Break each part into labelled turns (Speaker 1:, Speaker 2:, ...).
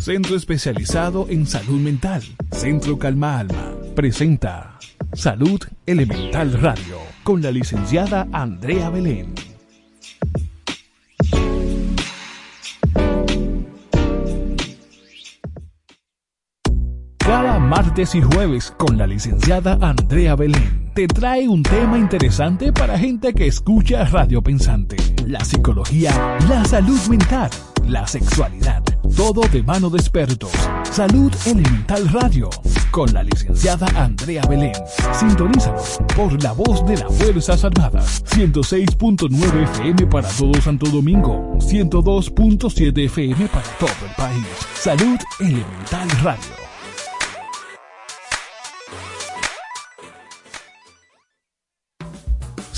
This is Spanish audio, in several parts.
Speaker 1: Centro especializado en salud mental. Centro Calma Alma. Presenta Salud Elemental Radio con la licenciada Andrea Belén. Cada martes y jueves con la licenciada Andrea Belén te trae un tema interesante para gente que escucha Radio Pensante. La psicología, la salud mental, la sexualidad, todo de mano de expertos. Salud Elemental Radio con la licenciada Andrea Belén. Sintonízalo por la voz de las Fuerzas Armadas. 106.9 FM para todo Santo Domingo. 102.7 FM para todo el país. Salud Elemental Radio.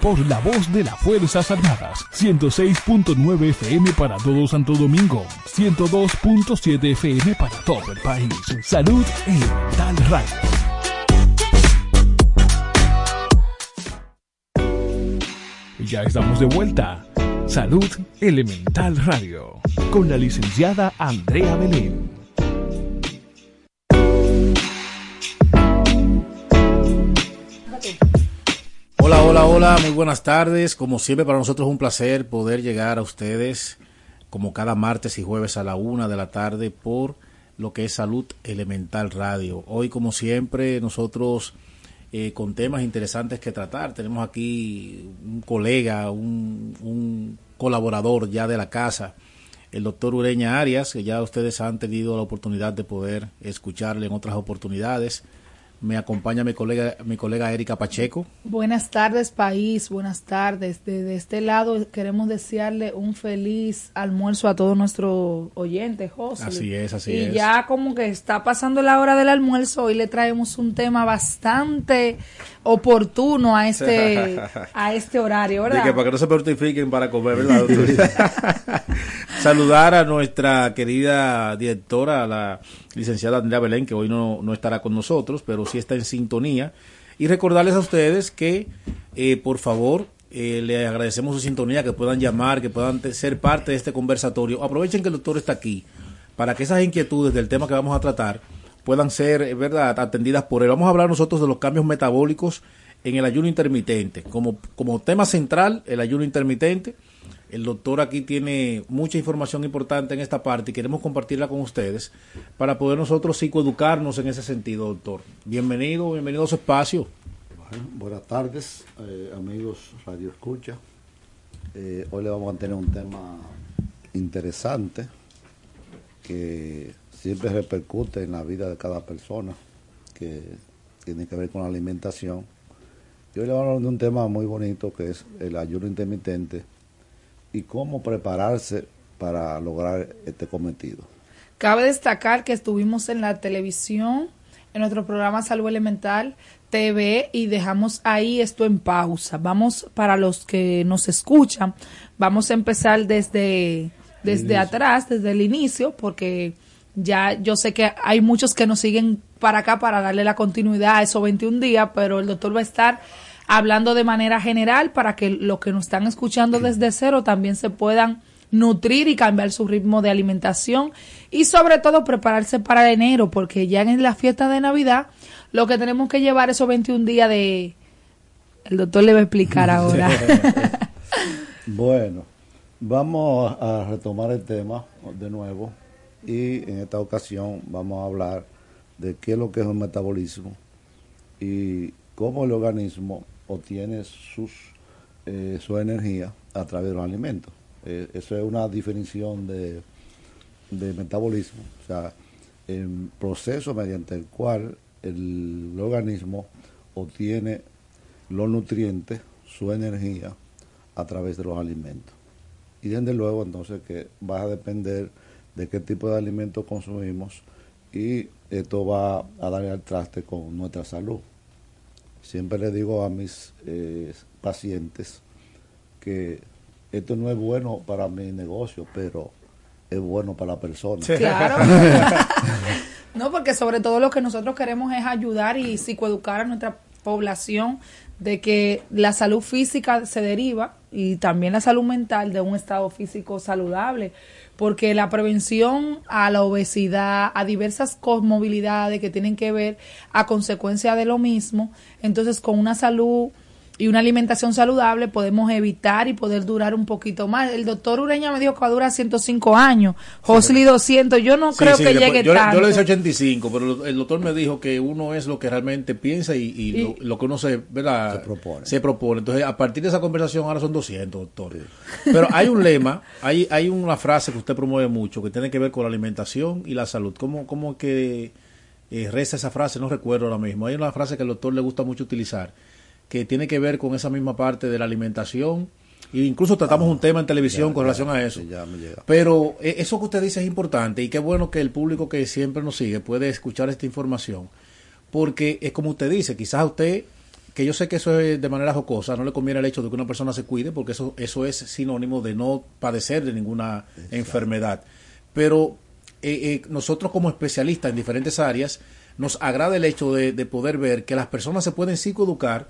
Speaker 1: por la voz de las Fuerzas Armadas. 106.9 FM para todo Santo Domingo. 102.7 FM para todo el país. Salud Elemental Radio. Ya estamos de vuelta. Salud Elemental Radio. Con la licenciada Andrea Belén.
Speaker 2: Hola, hola, hola, muy buenas tardes. Como siempre, para nosotros es un placer poder llegar a ustedes, como cada martes y jueves a la una de la tarde, por lo que es Salud Elemental Radio. Hoy, como siempre, nosotros eh, con temas interesantes que tratar. Tenemos aquí un colega, un, un colaborador ya de la casa, el doctor Ureña Arias, que ya ustedes han tenido la oportunidad de poder escucharle en otras oportunidades. Me acompaña mi colega, mi colega Erika Pacheco.
Speaker 3: Buenas tardes, país. Buenas tardes. Desde este lado queremos desearle un feliz almuerzo a todos nuestros oyentes, José.
Speaker 2: Así es, así
Speaker 3: y
Speaker 2: es.
Speaker 3: Y ya como que está pasando la hora del almuerzo, hoy le traemos un tema bastante oportuno a este a este horario, ¿verdad?
Speaker 2: De que para que no se mortifiquen para comer, ¿verdad? Saludar a nuestra querida directora, la licenciada Andrea Belén, que hoy no, no estará con nosotros, pero sí está en sintonía. Y recordarles a ustedes que, eh, por favor, eh, le agradecemos su sintonía, que puedan llamar, que puedan ser parte de este conversatorio. Aprovechen que el doctor está aquí para que esas inquietudes del tema que vamos a tratar puedan ser, eh, ¿verdad?, atendidas por él. Vamos a hablar nosotros de los cambios metabólicos en el ayuno intermitente. Como, como tema central, el ayuno intermitente. El doctor aquí tiene mucha información importante en esta parte y queremos compartirla con ustedes para poder nosotros psicoeducarnos en ese sentido, doctor. Bienvenido, bienvenido a su espacio.
Speaker 4: buenas tardes, eh, amigos Radio Escucha. Eh, hoy le vamos a tener un tema interesante que siempre repercute en la vida de cada persona, que tiene que ver con la alimentación. Y hoy le vamos a hablar de un tema muy bonito que es el ayuno intermitente y cómo prepararse para lograr este cometido.
Speaker 3: Cabe destacar que estuvimos en la televisión, en nuestro programa Salud Elemental TV y dejamos ahí esto en pausa. Vamos, para los que nos escuchan, vamos a empezar desde desde atrás, desde el inicio, porque ya yo sé que hay muchos que nos siguen para acá para darle la continuidad a esos 21 días, pero el doctor va a estar hablando de manera general para que los que nos están escuchando desde cero también se puedan nutrir y cambiar su ritmo de alimentación y sobre todo prepararse para enero, porque ya en la fiesta de Navidad lo que tenemos que llevar esos 21 días de... El doctor le va a explicar ahora.
Speaker 4: bueno, Vamos a retomar el tema de nuevo y en esta ocasión vamos a hablar de qué es lo que es el metabolismo y cómo el organismo obtiene sus, eh, su energía a través de los alimentos. Eh, eso es una definición de, de metabolismo, o sea, el proceso mediante el cual el organismo obtiene los nutrientes, su energía, a través de los alimentos y desde luego entonces que va a depender de qué tipo de alimentos consumimos y esto va a darle al traste con nuestra salud. Siempre le digo a mis eh, pacientes que esto no es bueno para mi negocio, pero es bueno para la persona.
Speaker 3: Claro. no, porque sobre todo lo que nosotros queremos es ayudar y psicoeducar a nuestra población de que la salud física se deriva y también la salud mental de un estado físico saludable, porque la prevención a la obesidad, a diversas cosmovilidades que tienen que ver a consecuencia de lo mismo, entonces con una salud y una alimentación saludable podemos evitar y poder durar un poquito más. El doctor Ureña me dijo que va a durar 105 años, Josli 200, yo no creo que llegue
Speaker 2: yo,
Speaker 3: tanto.
Speaker 2: Yo le hice 85, pero el doctor me dijo que uno es lo que realmente piensa y, lo, que uno se, ¿verdad? se, propone. Entonces, a partir de esa conversación ahora son 200, doctor. Pero hay un lema, hay, hay una frase que usted promueve mucho que tiene que ver con la alimentación y la salud. ¿Cómo, cómo que eh, reza esa frase? No recuerdo ahora mismo. Hay una frase que al doctor le gusta mucho utilizar que tiene que ver con esa misma parte de la alimentación. E incluso tratamos un tema en televisión con relación a eso. Pero eh, eso que usted dice es importante y qué bueno que el público que siempre nos sigue puede escuchar esta información. Porque es como usted dice, quizás a usted, que yo sé que eso es de manera jocosa, no le conviene el hecho de que una persona se cuide porque eso, eso es sinónimo de no padecer de ninguna enfermedad. Pero eh, eh, nosotros como especialistas en diferentes áreas, nos agrada el hecho de, de poder ver que las personas se pueden psicoeducar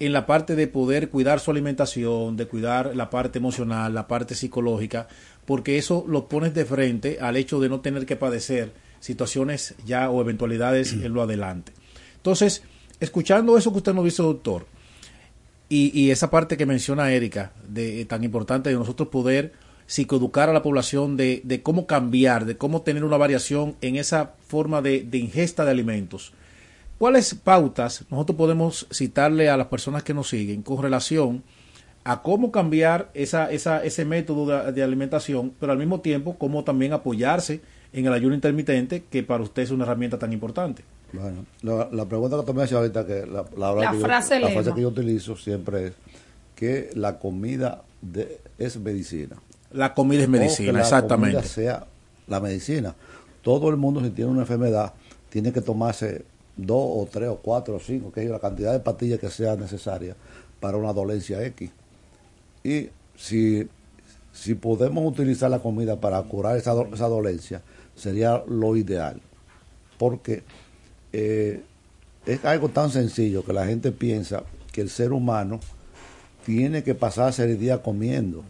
Speaker 2: en la parte de poder cuidar su alimentación, de cuidar la parte emocional, la parte psicológica, porque eso lo pones de frente al hecho de no tener que padecer situaciones ya o eventualidades en lo adelante. Entonces, escuchando eso que usted nos dice, doctor, y, esa parte que menciona Erika, de tan importante de nosotros poder psicoeducar a la población de, de, cómo cambiar, de cómo tener una variación en esa forma de ingesta de alimentos ¿Cuáles pautas nosotros podemos citarle a las personas que nos siguen con relación a cómo cambiar esa, esa, ese método de, alimentación, pero al mismo tiempo cómo también apoyarse en el ayuno intermitente, que para usted es una herramienta tan importante?
Speaker 4: Bueno, la, pregunta que tú me ahorita, que la, frase, que yo, la frase que yo utilizo siempre es que la comida es medicina.
Speaker 2: La comida es medicina, exactamente. La comida
Speaker 4: sea la medicina. Todo el mundo, si tiene una enfermedad, tiene que tomarse dos o tres o cuatro o cinco, que es la cantidad de pastillas que sea necesaria para una dolencia X. Y si, si podemos utilizar la comida para curar esa, esa dolencia, sería lo ideal. Porque eh, es algo tan sencillo que la gente piensa que el ser humano tiene que pasarse el día comiendo.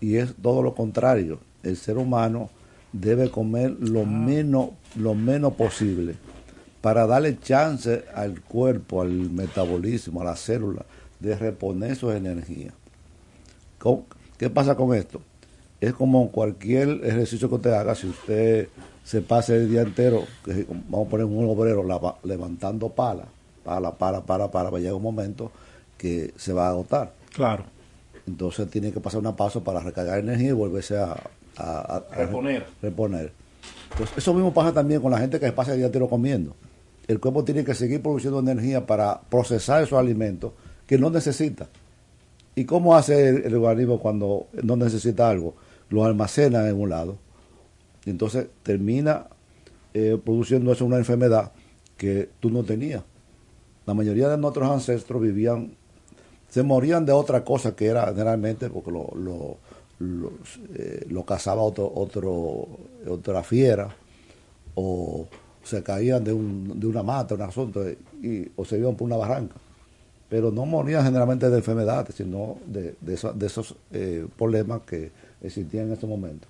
Speaker 4: Y es todo lo contrario. El ser humano debe comer lo menos, lo menos posible para darle chance al cuerpo, al metabolismo, a la célula, de reponer su energía. ¿Qué pasa con esto? Es como cualquier ejercicio que usted haga, si usted se pasa el día entero, vamos a poner un obrero levantando pala, pala, pala, pala, pala, va a llegar un momento que se va a agotar.
Speaker 2: Claro.
Speaker 4: Entonces tiene que pasar una paso para recargar energía y volverse a,
Speaker 2: reponer.
Speaker 4: reponer. Entonces, eso mismo pasa también con la gente que se pasa el día entero comiendo. El cuerpo tiene que seguir produciendo energía para procesar esos alimentos que no necesita. ¿Y cómo hace el, organismo cuando no necesita algo? Lo almacena en un lado. Y entonces termina eh, produciendo eso una enfermedad que tú no tenías. La mayoría de nuestros ancestros vivían, se morían de otra cosa que era generalmente porque lo, lo, eh, lo, cazaba otro, otro, otra fiera o se caían de, un, de una mata, un asunto, y, o se iban por una barranca pero no morían generalmente de enfermedades, sino de, de, esos eh, problemas que existían en ese momento.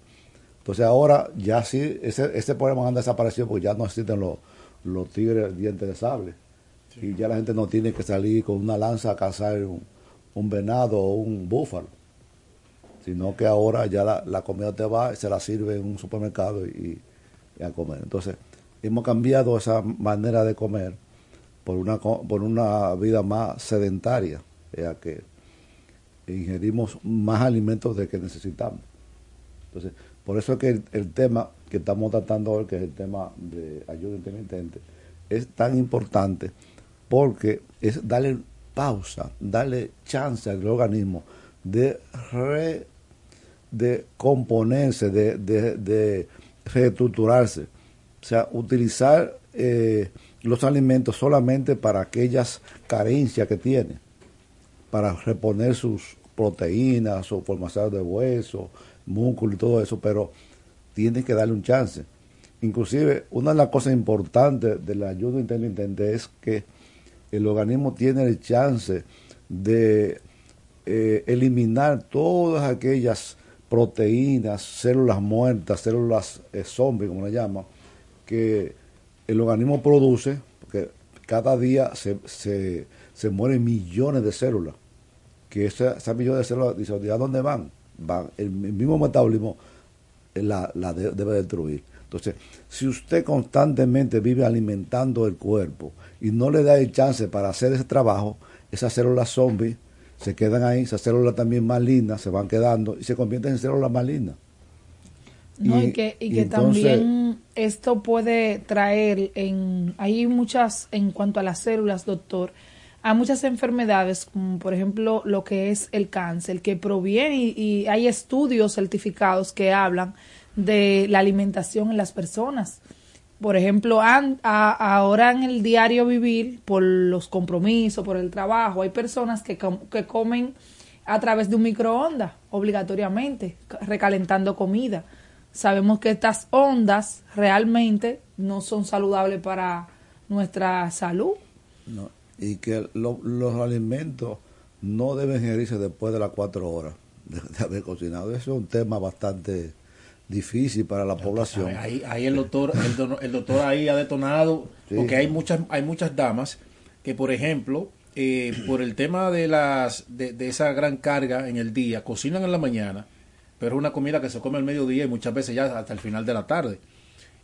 Speaker 4: Entonces ahora ya sí, ese, ese problema han desaparecido porque ya no existen los, los tigres dientes de sable. Y ya la gente no tiene que salir con una lanza a cazar un, venado o un búfalo, sino que ahora ya la, comida te va y se la sirve en un supermercado y, y a comer. Entonces hemos cambiado esa manera de comer por una, por una vida más sedentaria, ya que ingerimos más alimentos de que necesitamos. Entonces, por eso es que el, tema que estamos tratando hoy, que es el tema de ayuda intermitente, es tan importante porque es darle pausa, darle chance al organismo de de componerse, de, de reestructurarse. O sea, utilizar eh, los alimentos solamente para aquellas carencias que tiene, para reponer sus proteínas, su formación de hueso, músculo y todo eso, pero tiene que darle un chance. Inclusive, una de las cosas importantes del ayuno intermitente es que el organismo tiene el chance de eh, eliminar todas aquellas proteínas, células muertas, células eh, zombies, como le llaman, que el organismo produce, porque cada día se, se, se mueren millones de células, que esas, millones de células, dice, ¿a dónde van? van el, mismo metabolismo la, la debe destruir. Entonces, si usted constantemente vive alimentando el cuerpo y no le da el chance para hacer ese trabajo, esas células zombies se quedan ahí, esas células también malignas se van quedando y se convierten en células malignas.
Speaker 3: No, y, que, y que también esto puede traer, en, hay muchas, en cuanto a las células, doctor, hay muchas enfermedades, como por ejemplo lo que es el cáncer, que proviene y, hay estudios certificados que hablan de la alimentación en las personas. Por ejemplo, ahora en el diario vivir, por los compromisos, por el trabajo, hay personas que, que comen a través de un microondas, obligatoriamente, recalentando comida sabemos que estas ondas realmente no son saludables para nuestra salud.
Speaker 4: No, y que los alimentos no deben ingerirse después de las cuatro horas de, haber cocinado. Eso es un tema bastante difícil para la población.
Speaker 2: Ahí, ahí el doctor, el, doctor ahí ha detonado, porque hay muchas, hay muchas damas que, por ejemplo, eh, por el tema de las, de, de esa gran carga en el día, cocinan en la mañana pero es una comida que se come al mediodía y muchas veces ya hasta el final de la tarde.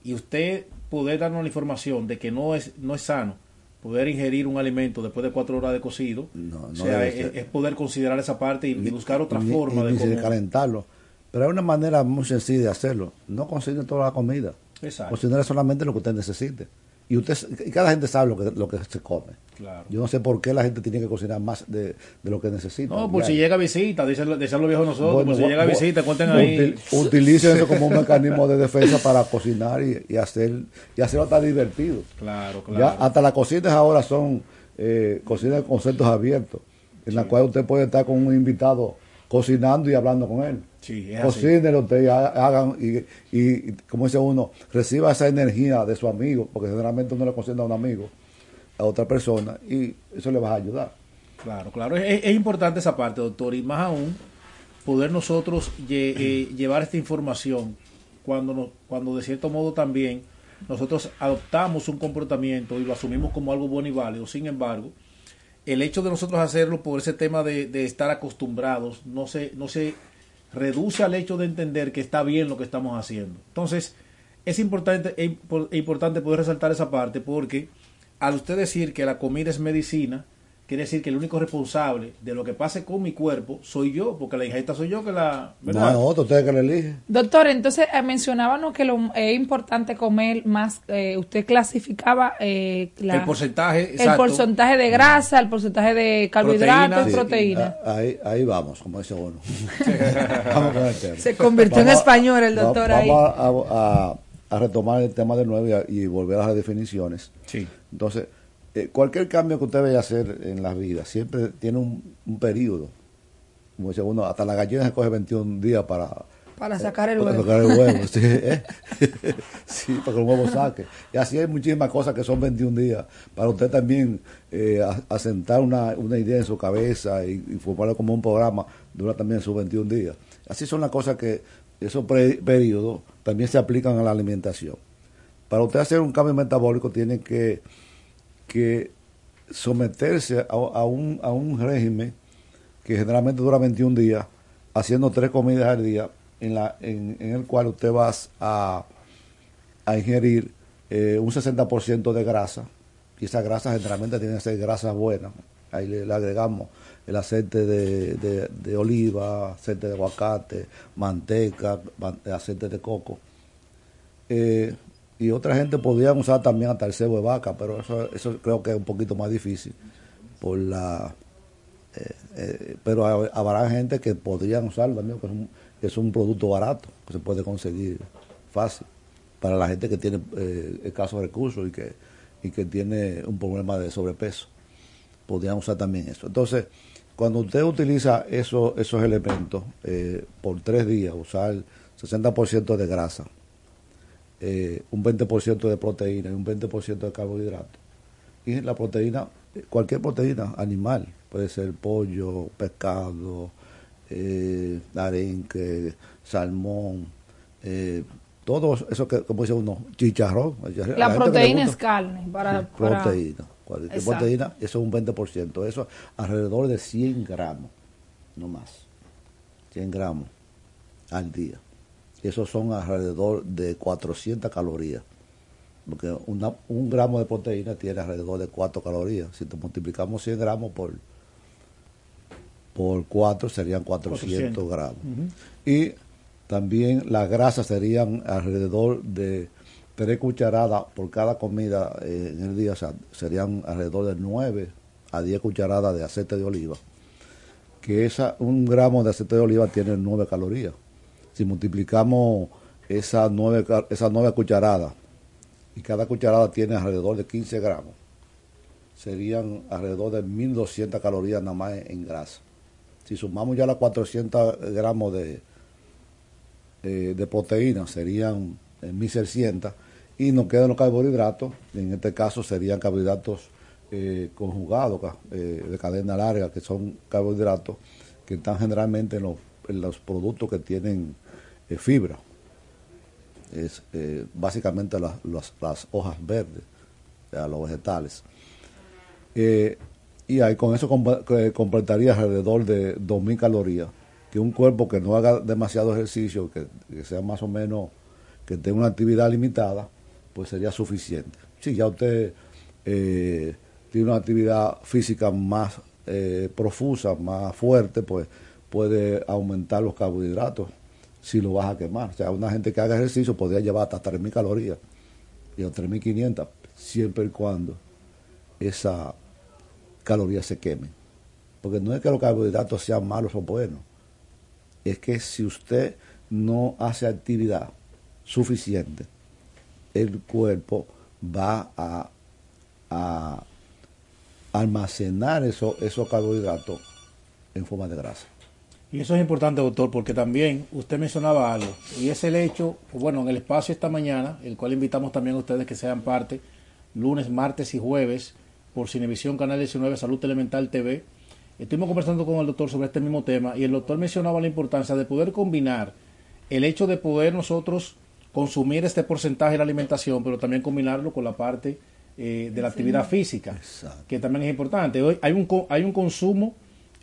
Speaker 2: Y usted poder darnos la información de que no es, no es sano poder ingerir un alimento después de cuatro horas de cocido, o sea, es, poder considerar esa parte y, buscar otra forma
Speaker 4: de, calentarlo. Pero hay una manera muy sencilla de hacerlo. No cocine toda la comida.
Speaker 2: Exacto.
Speaker 4: Cocinar solamente lo que usted necesite y usted y cada gente sabe lo que lo que se come.
Speaker 2: Claro.
Speaker 4: Yo no sé por qué la gente tiene que cocinar más de, lo que necesita.
Speaker 2: No, por si llega visita, dicen, los viejos nosotros, por si llega visita, cuenten ahí.
Speaker 4: utilicen eso como un mecanismo de defensa para cocinar y, hacer y hacerlo tan divertido.
Speaker 2: Claro, claro.
Speaker 4: Ya hasta las cocinas ahora son eh, cocinas de conceptos abiertos, en la cual usted puede estar con un invitado cocinando y hablando con él.
Speaker 2: Sí,
Speaker 4: usted hagan y, y, como dice uno, reciba esa energía de su amigo, porque generalmente uno le cocina a un amigo, a otra persona, y eso le va a ayudar.
Speaker 2: Claro, claro. Es, es importante esa parte, doctor, y más aún poder nosotros lle- eh, llevar esta información cuando, no- cuando de cierto modo también nosotros adoptamos un comportamiento y lo asumimos como algo bueno y válido. Sin embargo, el hecho de nosotros hacerlo por ese tema de, de estar acostumbrados no se, no se reduce al hecho de entender que está bien lo que estamos haciendo. Entonces, es importante, es es importante poder resaltar esa parte porque al usted decir que la comida es medicina, quiere decir que el único responsable de lo que pase con mi cuerpo soy yo, porque la ingesta soy yo que la...
Speaker 4: No
Speaker 2: ¿verdad?
Speaker 4: es otro, ustedes que le eligen.
Speaker 3: Doctor, entonces eh, mencionábamos que lo, es importante comer más, eh, usted clasificaba eh, la-
Speaker 2: el porcentaje,
Speaker 3: el
Speaker 2: exacto.
Speaker 3: porcentaje de grasa, el porcentaje de carbohidratos,
Speaker 2: Proteína.
Speaker 3: proteína.
Speaker 4: Sí, ahí, ahí vamos, como dice uno. vamos con el tema.
Speaker 3: Se convirtió en
Speaker 4: Vamos
Speaker 3: español el
Speaker 4: va-
Speaker 3: doctor ahí.
Speaker 4: Vamos a, a- a retomar el tema de nuevo y, a- y volver a las definiciones.
Speaker 2: Sí.
Speaker 4: Entonces, eh, cualquier cambio que usted vaya a hacer en la vida siempre tiene un, un periodo. Como dice uno, hasta la gallina se coge 21 días para,
Speaker 3: Para sacar el
Speaker 4: para
Speaker 3: huevo.
Speaker 4: sacar el huevo. sí, ¿eh? Sí, para que el huevo saque. Y así hay muchísimas cosas que son 21 días. Para usted también eh, asentar una, una idea en su cabeza y, y formarlo como un programa, dura también sus 21 días. Así son las cosas que esos periodos también se aplican a la alimentación. Para usted hacer un cambio metabólico tiene que, que someterse a, un, a un régimen que generalmente dura 21 días, haciendo tres comidas al día, en, la, en, el cual usted va a, a ingerir eh, un 60% de grasa, y esa grasa generalmente tiene que ser grasa buena. Ahí le, agregamos el aceite de, de- de oliva, aceite de aguacate, manteca, man- aceite de coco. Eh, y otra gente podrían usar también hasta el cebo de vaca, pero eso, eso creo que es un poquito más difícil por la eh, eh, pero ha- habrá gente que podrían usarlo también, que es, un, es un producto barato, que se puede conseguir fácil para la gente que tiene eh, escasos recursos y que, y que tiene un problema de sobrepeso. Podrían usar también eso. Entonces, cuando usted utiliza eso, esos elementos eh, por tres días, usar 60% de grasa, eh, un 20% de proteína y un 20% de carbohidratos, y la proteína, cualquier proteína animal, puede ser pollo, pescado, eh, arenque, salmón, eh, todo eso que, como dice uno, chicharrón.
Speaker 3: La
Speaker 4: le
Speaker 3: proteína es carne. Para,
Speaker 4: Sí,
Speaker 3: para-
Speaker 4: proteína. Cualquier proteína, eso es un 20%. Eso alrededor de 100 gramos, no más. 100 gramos al día. Esos son alrededor de 400 calorías. Porque una- un gramo de proteína tiene alrededor de 4 calorías. Si te multiplicamos 100 gramos por, por 4, serían 400,
Speaker 2: 400.
Speaker 4: gramos. Y también las grasas serían alrededor de 3 cucharadas por cada comida eh, en el día. O sea, serían alrededor de 9 a 10 cucharadas de aceite de oliva. Que esa, un gramo de aceite de oliva tiene 9 calorías. Si multiplicamos esas 9, ca- esas 9 cucharadas y cada cucharada tiene alrededor de 15 gramos, serían alrededor de 1200 calorías nada más en grasa. Si sumamos ya las 400 gramos de, eh, de proteína, serían eh, 1600 y nos quedan los carbohidratos, en este caso serían carbohidratos eh, conjugados, eh, de cadena larga, que son carbohidratos que están generalmente en los, los productos que tienen eh, fibra es eh, básicamente las, las- hojas verdes, sea, los vegetales. Eh, y ahí con eso completaría alrededor de 2.000 calorías, que un cuerpo que no haga demasiado ejercicio, que, sea más o menos, que tenga una actividad limitada, pues sería suficiente. Si ya usted tiene una actividad física más eh, profusa, más fuerte, pues puede aumentar los carbohidratos si lo vas a quemar. O sea, una gente que haga ejercicio podría llevar hasta 3.000 calorías y a 3.500, siempre y cuando esas calorías se quemen. Porque no es que los carbohidratos sean malos o buenos, es que si usted no hace actividad suficiente, el cuerpo va a, almacenar eso- esos carbohidratos en forma de grasa.
Speaker 2: Y eso es importante, doctor, porque también usted mencionaba algo, y es el hecho, bueno, en el espacio esta mañana, el cual invitamos también a ustedes que sean parte, lunes, martes y jueves, por Cinevisión Canal 19, Salud Elemental TV, estuvimos conversando con el doctor sobre este mismo tema y el doctor mencionaba la importancia de poder combinar el hecho de poder nosotros consumir este porcentaje de la alimentación, pero también combinarlo con la parte eh, de la actividad física, que también es importante. Hoy hay un, hay un consumo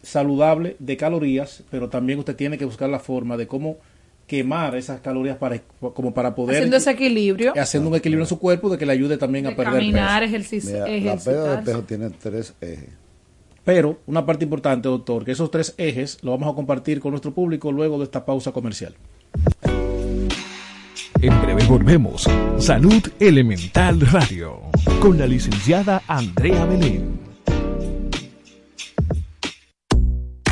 Speaker 2: saludable de calorías, pero también usted tiene que buscar la forma de cómo quemar esas calorías para como para poder
Speaker 3: haciendo ese equilibrio.
Speaker 2: haciendo un equilibrio en su cuerpo de que le ayude también a perder
Speaker 3: caminar ejercicio
Speaker 4: la pérdida de peso tiene tres ejes.
Speaker 2: Pero una parte importante doctor que esos tres ejes lo vamos a compartir con nuestro público luego de esta pausa comercial.
Speaker 1: En breve volvemos. Salud elemental radio con la licenciada Andrea Belén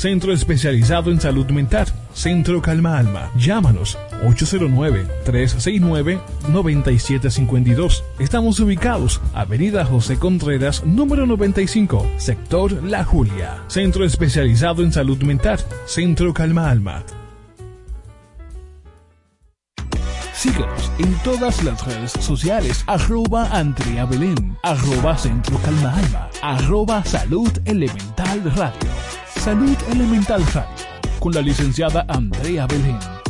Speaker 1: Centro especializado en salud mental. Centro Calma Alma. Llámanos 809-369-9752. Estamos ubicados Avenida José Contreras, número 95, sector La Julia. Centro especializado en salud mental. Centro Calma Alma. Síguenos en todas las redes sociales, arroba Andrea Belén, arroba Centro Calma Alma, arroba Salud Elemental Radio. Salud Elemental Radio, con la licenciada Andrea Belén.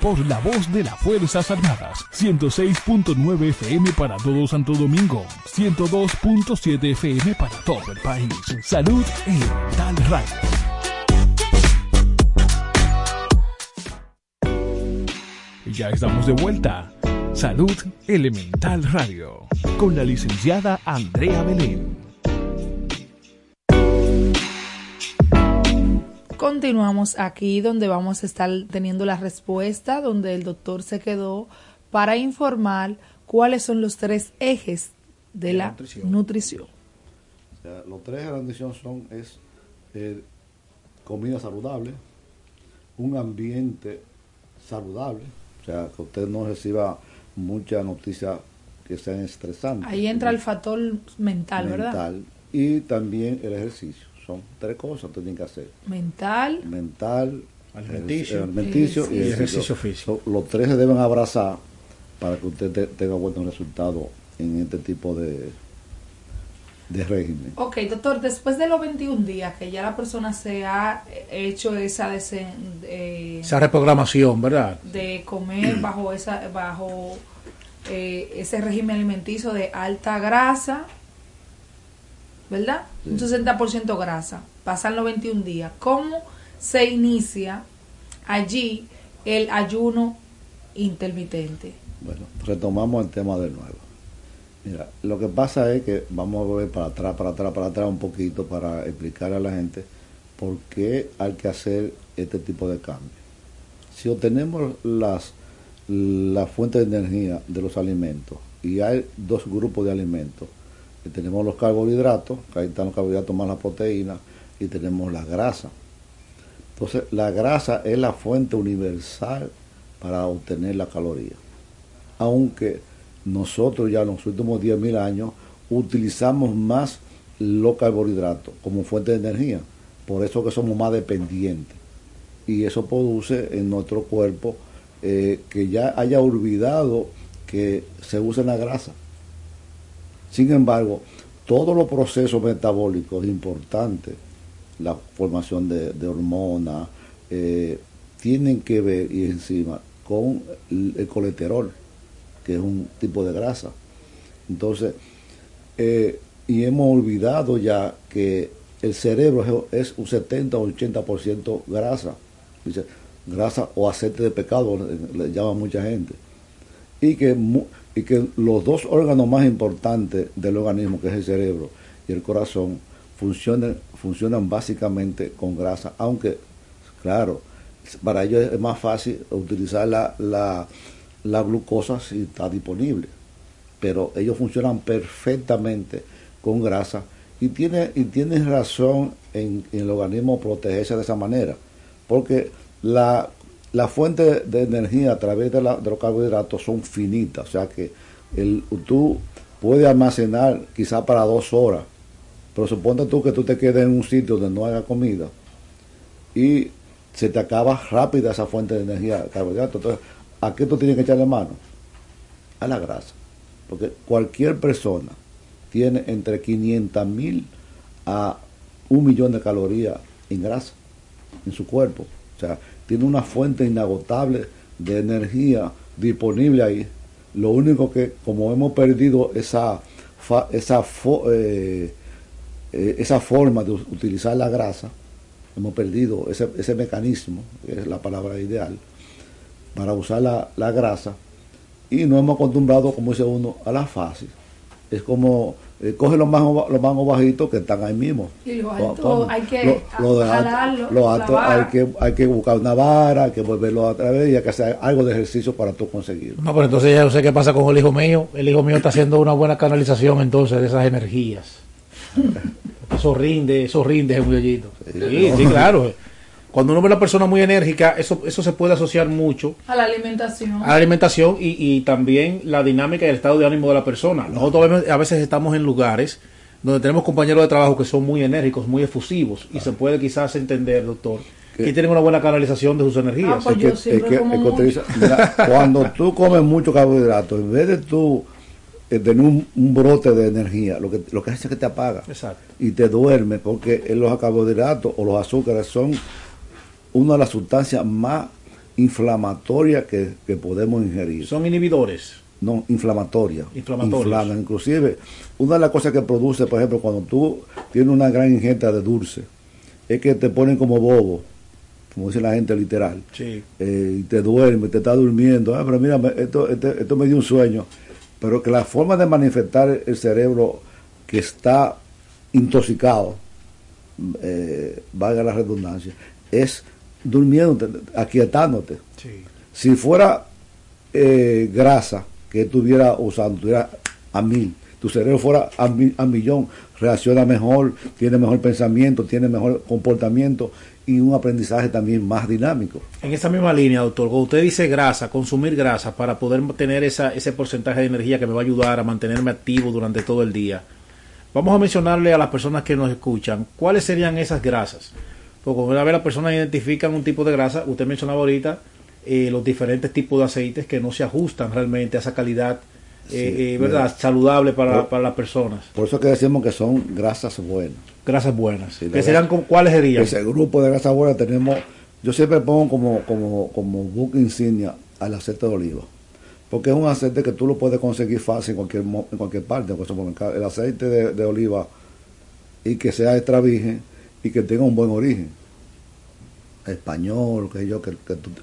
Speaker 1: por la voz de las Fuerzas Armadas. 106.9 FM para todo Santo Domingo. 102.7 FM para todo el país. Salud Elemental Radio. Ya estamos de vuelta. Salud Elemental Radio. Con la licenciada Andrea Belén.
Speaker 3: Continuamos aquí donde vamos a estar teniendo la respuesta, donde el doctor se quedó para informar cuáles son los tres ejes de, la, nutrición.
Speaker 4: los tres de la nutrición son es eh, comida saludable, un ambiente saludable, o sea, que usted no reciba muchas noticias que sean estresantes.
Speaker 3: Ahí entra el factor mental, mental ¿verdad?
Speaker 4: Y también el ejercicio son tres cosas que tienen que hacer.
Speaker 3: Mental.
Speaker 4: Mental,
Speaker 2: alimenticio, y, ejercicio, físico.
Speaker 4: los tres se deben abrazar para que usted tenga buen resultado en este tipo de, de régimen.
Speaker 3: Ok, doctor, después de los 21 días que ya la persona se ha hecho esa
Speaker 2: eh, esa reprogramación, ¿verdad?
Speaker 3: De comer bajo esa bajo eh, ese régimen alimenticio de alta grasa, ¿verdad? Un 60% grasa. Pasan los 21 días. ¿Cómo se inicia allí el ayuno intermitente?
Speaker 4: Bueno, retomamos el tema de nuevo. Mira, lo que pasa es que vamos a volver para atrás, para atrás, para atrás un poquito para explicar a la gente por qué hay que hacer este tipo de cambio. Si obtenemos las la fuente de energía de los alimentos y hay dos grupos de alimentos, tenemos los carbohidratos, que ahí están los carbohidratos más la proteína, y tenemos la grasa. Entonces, la grasa es la fuente universal para obtener la caloría. Aunque nosotros ya en los últimos 10.000 años utilizamos más los carbohidratos como fuente de energía. Por eso que somos más dependientes. Y eso produce en nuestro cuerpo eh, que ya haya olvidado que se usa la grasa. Sin embargo, todos los procesos metabólicos importantes, la formación de, hormonas, eh, tienen que ver y encima con el, colesterol, que es un tipo de grasa. Entonces, eh, y hemos olvidado ya que el cerebro es un 70 o 80% grasa. Dice, grasa o aceite de pecado, le, llama mucha gente. Y que, y que los dos órganos más importantes del organismo, que es el cerebro y el corazón, funcionan, funcionan básicamente con grasa, aunque, claro, para ellos es más fácil utilizar la, la, la glucosa si está disponible, pero ellos funcionan perfectamente con grasa y tiene, y tiene razón en, en el organismo protegerse de esa manera, porque la, la fuente de energía a través de, la, de, los carbohidratos son finitas, o sea que el, tú puedes almacenar quizá para dos horas, pero suponte tú que tú te quedes en un sitio donde no haya comida y se te acaba rápida esa fuente de energía carbohidratos. Entonces, ¿a qué tú tienes que echarle mano? A la grasa. Porque cualquier persona tiene entre 500 mil a un millón de calorías en grasa en su cuerpo. O sea, tiene una fuente inagotable de energía disponible ahí. Lo único que, como hemos perdido esa, esa, eh, eh, esa forma de utilizar la grasa, hemos perdido ese, ese mecanismo, que es la palabra ideal, para usar la, la grasa, y nos hemos acostumbrado, como dice uno, a la fácil es como eh, coge los mangos, los mangos bajitos que están ahí mismo.
Speaker 3: Y los altos hay que
Speaker 4: lo, hay que hay que buscar una vara, hay que volverlo a través y hay que hacer algo de ejercicio para tú conseguirlo.
Speaker 2: No, pero entonces ya no sé qué pasa con el hijo mío. El hijo mío está haciendo una buena canalización entonces de esas energías. eso rinde, eso rinde ese muchachito. Sí, sí, claro cuando uno ve a una persona muy enérgica, eso, eso se puede asociar mucho
Speaker 3: a la alimentación.
Speaker 2: A la alimentación y, y también la dinámica y el estado de ánimo de la persona. Nosotros a veces estamos en lugares donde tenemos compañeros de trabajo que son muy enérgicos, muy efusivos, y se puede quizás entender, doctor, que tienen una buena canalización de sus energías.
Speaker 4: cuando tú comes mucho carbohidratos, en vez de tú eh, tener un, brote de energía, lo que, lo que hace es que te apaga y te duerme, porque los carbohidratos o los azúcares son una de las sustancias más inflamatorias que, podemos ingerir.
Speaker 2: ¿Son inhibidores?
Speaker 4: No, inflamatorias.
Speaker 2: Inflamatorias.
Speaker 4: Inclusive, una de las cosas que produce, por ejemplo, cuando tú tienes una gran ingesta de dulce, es que te ponen como bobo, como dice la gente literal.
Speaker 2: Sí.
Speaker 4: Eh, y te duerme, te está durmiendo. Ah, pero mira, esto, este, esto me dio un sueño. Pero que la forma de manifestar el cerebro que está intoxicado, eh, valga la redundancia, es durmiendo, aquietándote. Si fuera eh, grasa que estuviera usando, estuviera a mil, tu cerebro fuera a, a millón, reacciona mejor, tiene mejor pensamiento, tiene mejor comportamiento y un aprendizaje también más dinámico.
Speaker 2: En esa misma línea, doctor, cuando usted dice grasa, consumir grasa para poder tener esa, ese porcentaje de energía que me va a ayudar a mantenerme activo durante todo el día, vamos a mencionarle a las personas que nos escuchan cuáles serían esas grasas. Porque una vez las personas identifican un tipo de grasa, usted mencionaba ahorita eh, los diferentes tipos de aceites que no se ajustan realmente a esa calidad eh, eh, ¿verdad? saludable para, para, las personas.
Speaker 4: Por eso que decimos que son grasas buenas.
Speaker 2: Grasas buenas. ¿Qué serán, ¿Cuáles serían?
Speaker 4: Ese grupo de grasas buenas tenemos, yo siempre pongo como, como, como book insignia al aceite de oliva. Porque es un aceite que tú lo puedes conseguir fácil en cualquier, en cualquier parte. El aceite de, de oliva y que sea extra virgen y que tenga un buen origen español, que yo, que,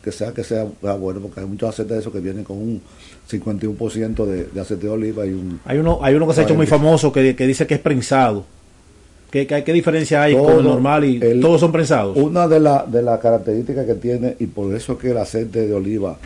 Speaker 4: que, sea que sea bueno, porque hay muchos aceites de esos que vienen con un 51% de, de aceite de oliva y un...
Speaker 2: Hay uno, hay uno que se ha hecho muy famoso que, dice que es prensado. ¿Qué, qué, diferencia hay con el normal y todos son prensados?
Speaker 4: Una de las de la características que tiene, y por eso que el aceite de oliva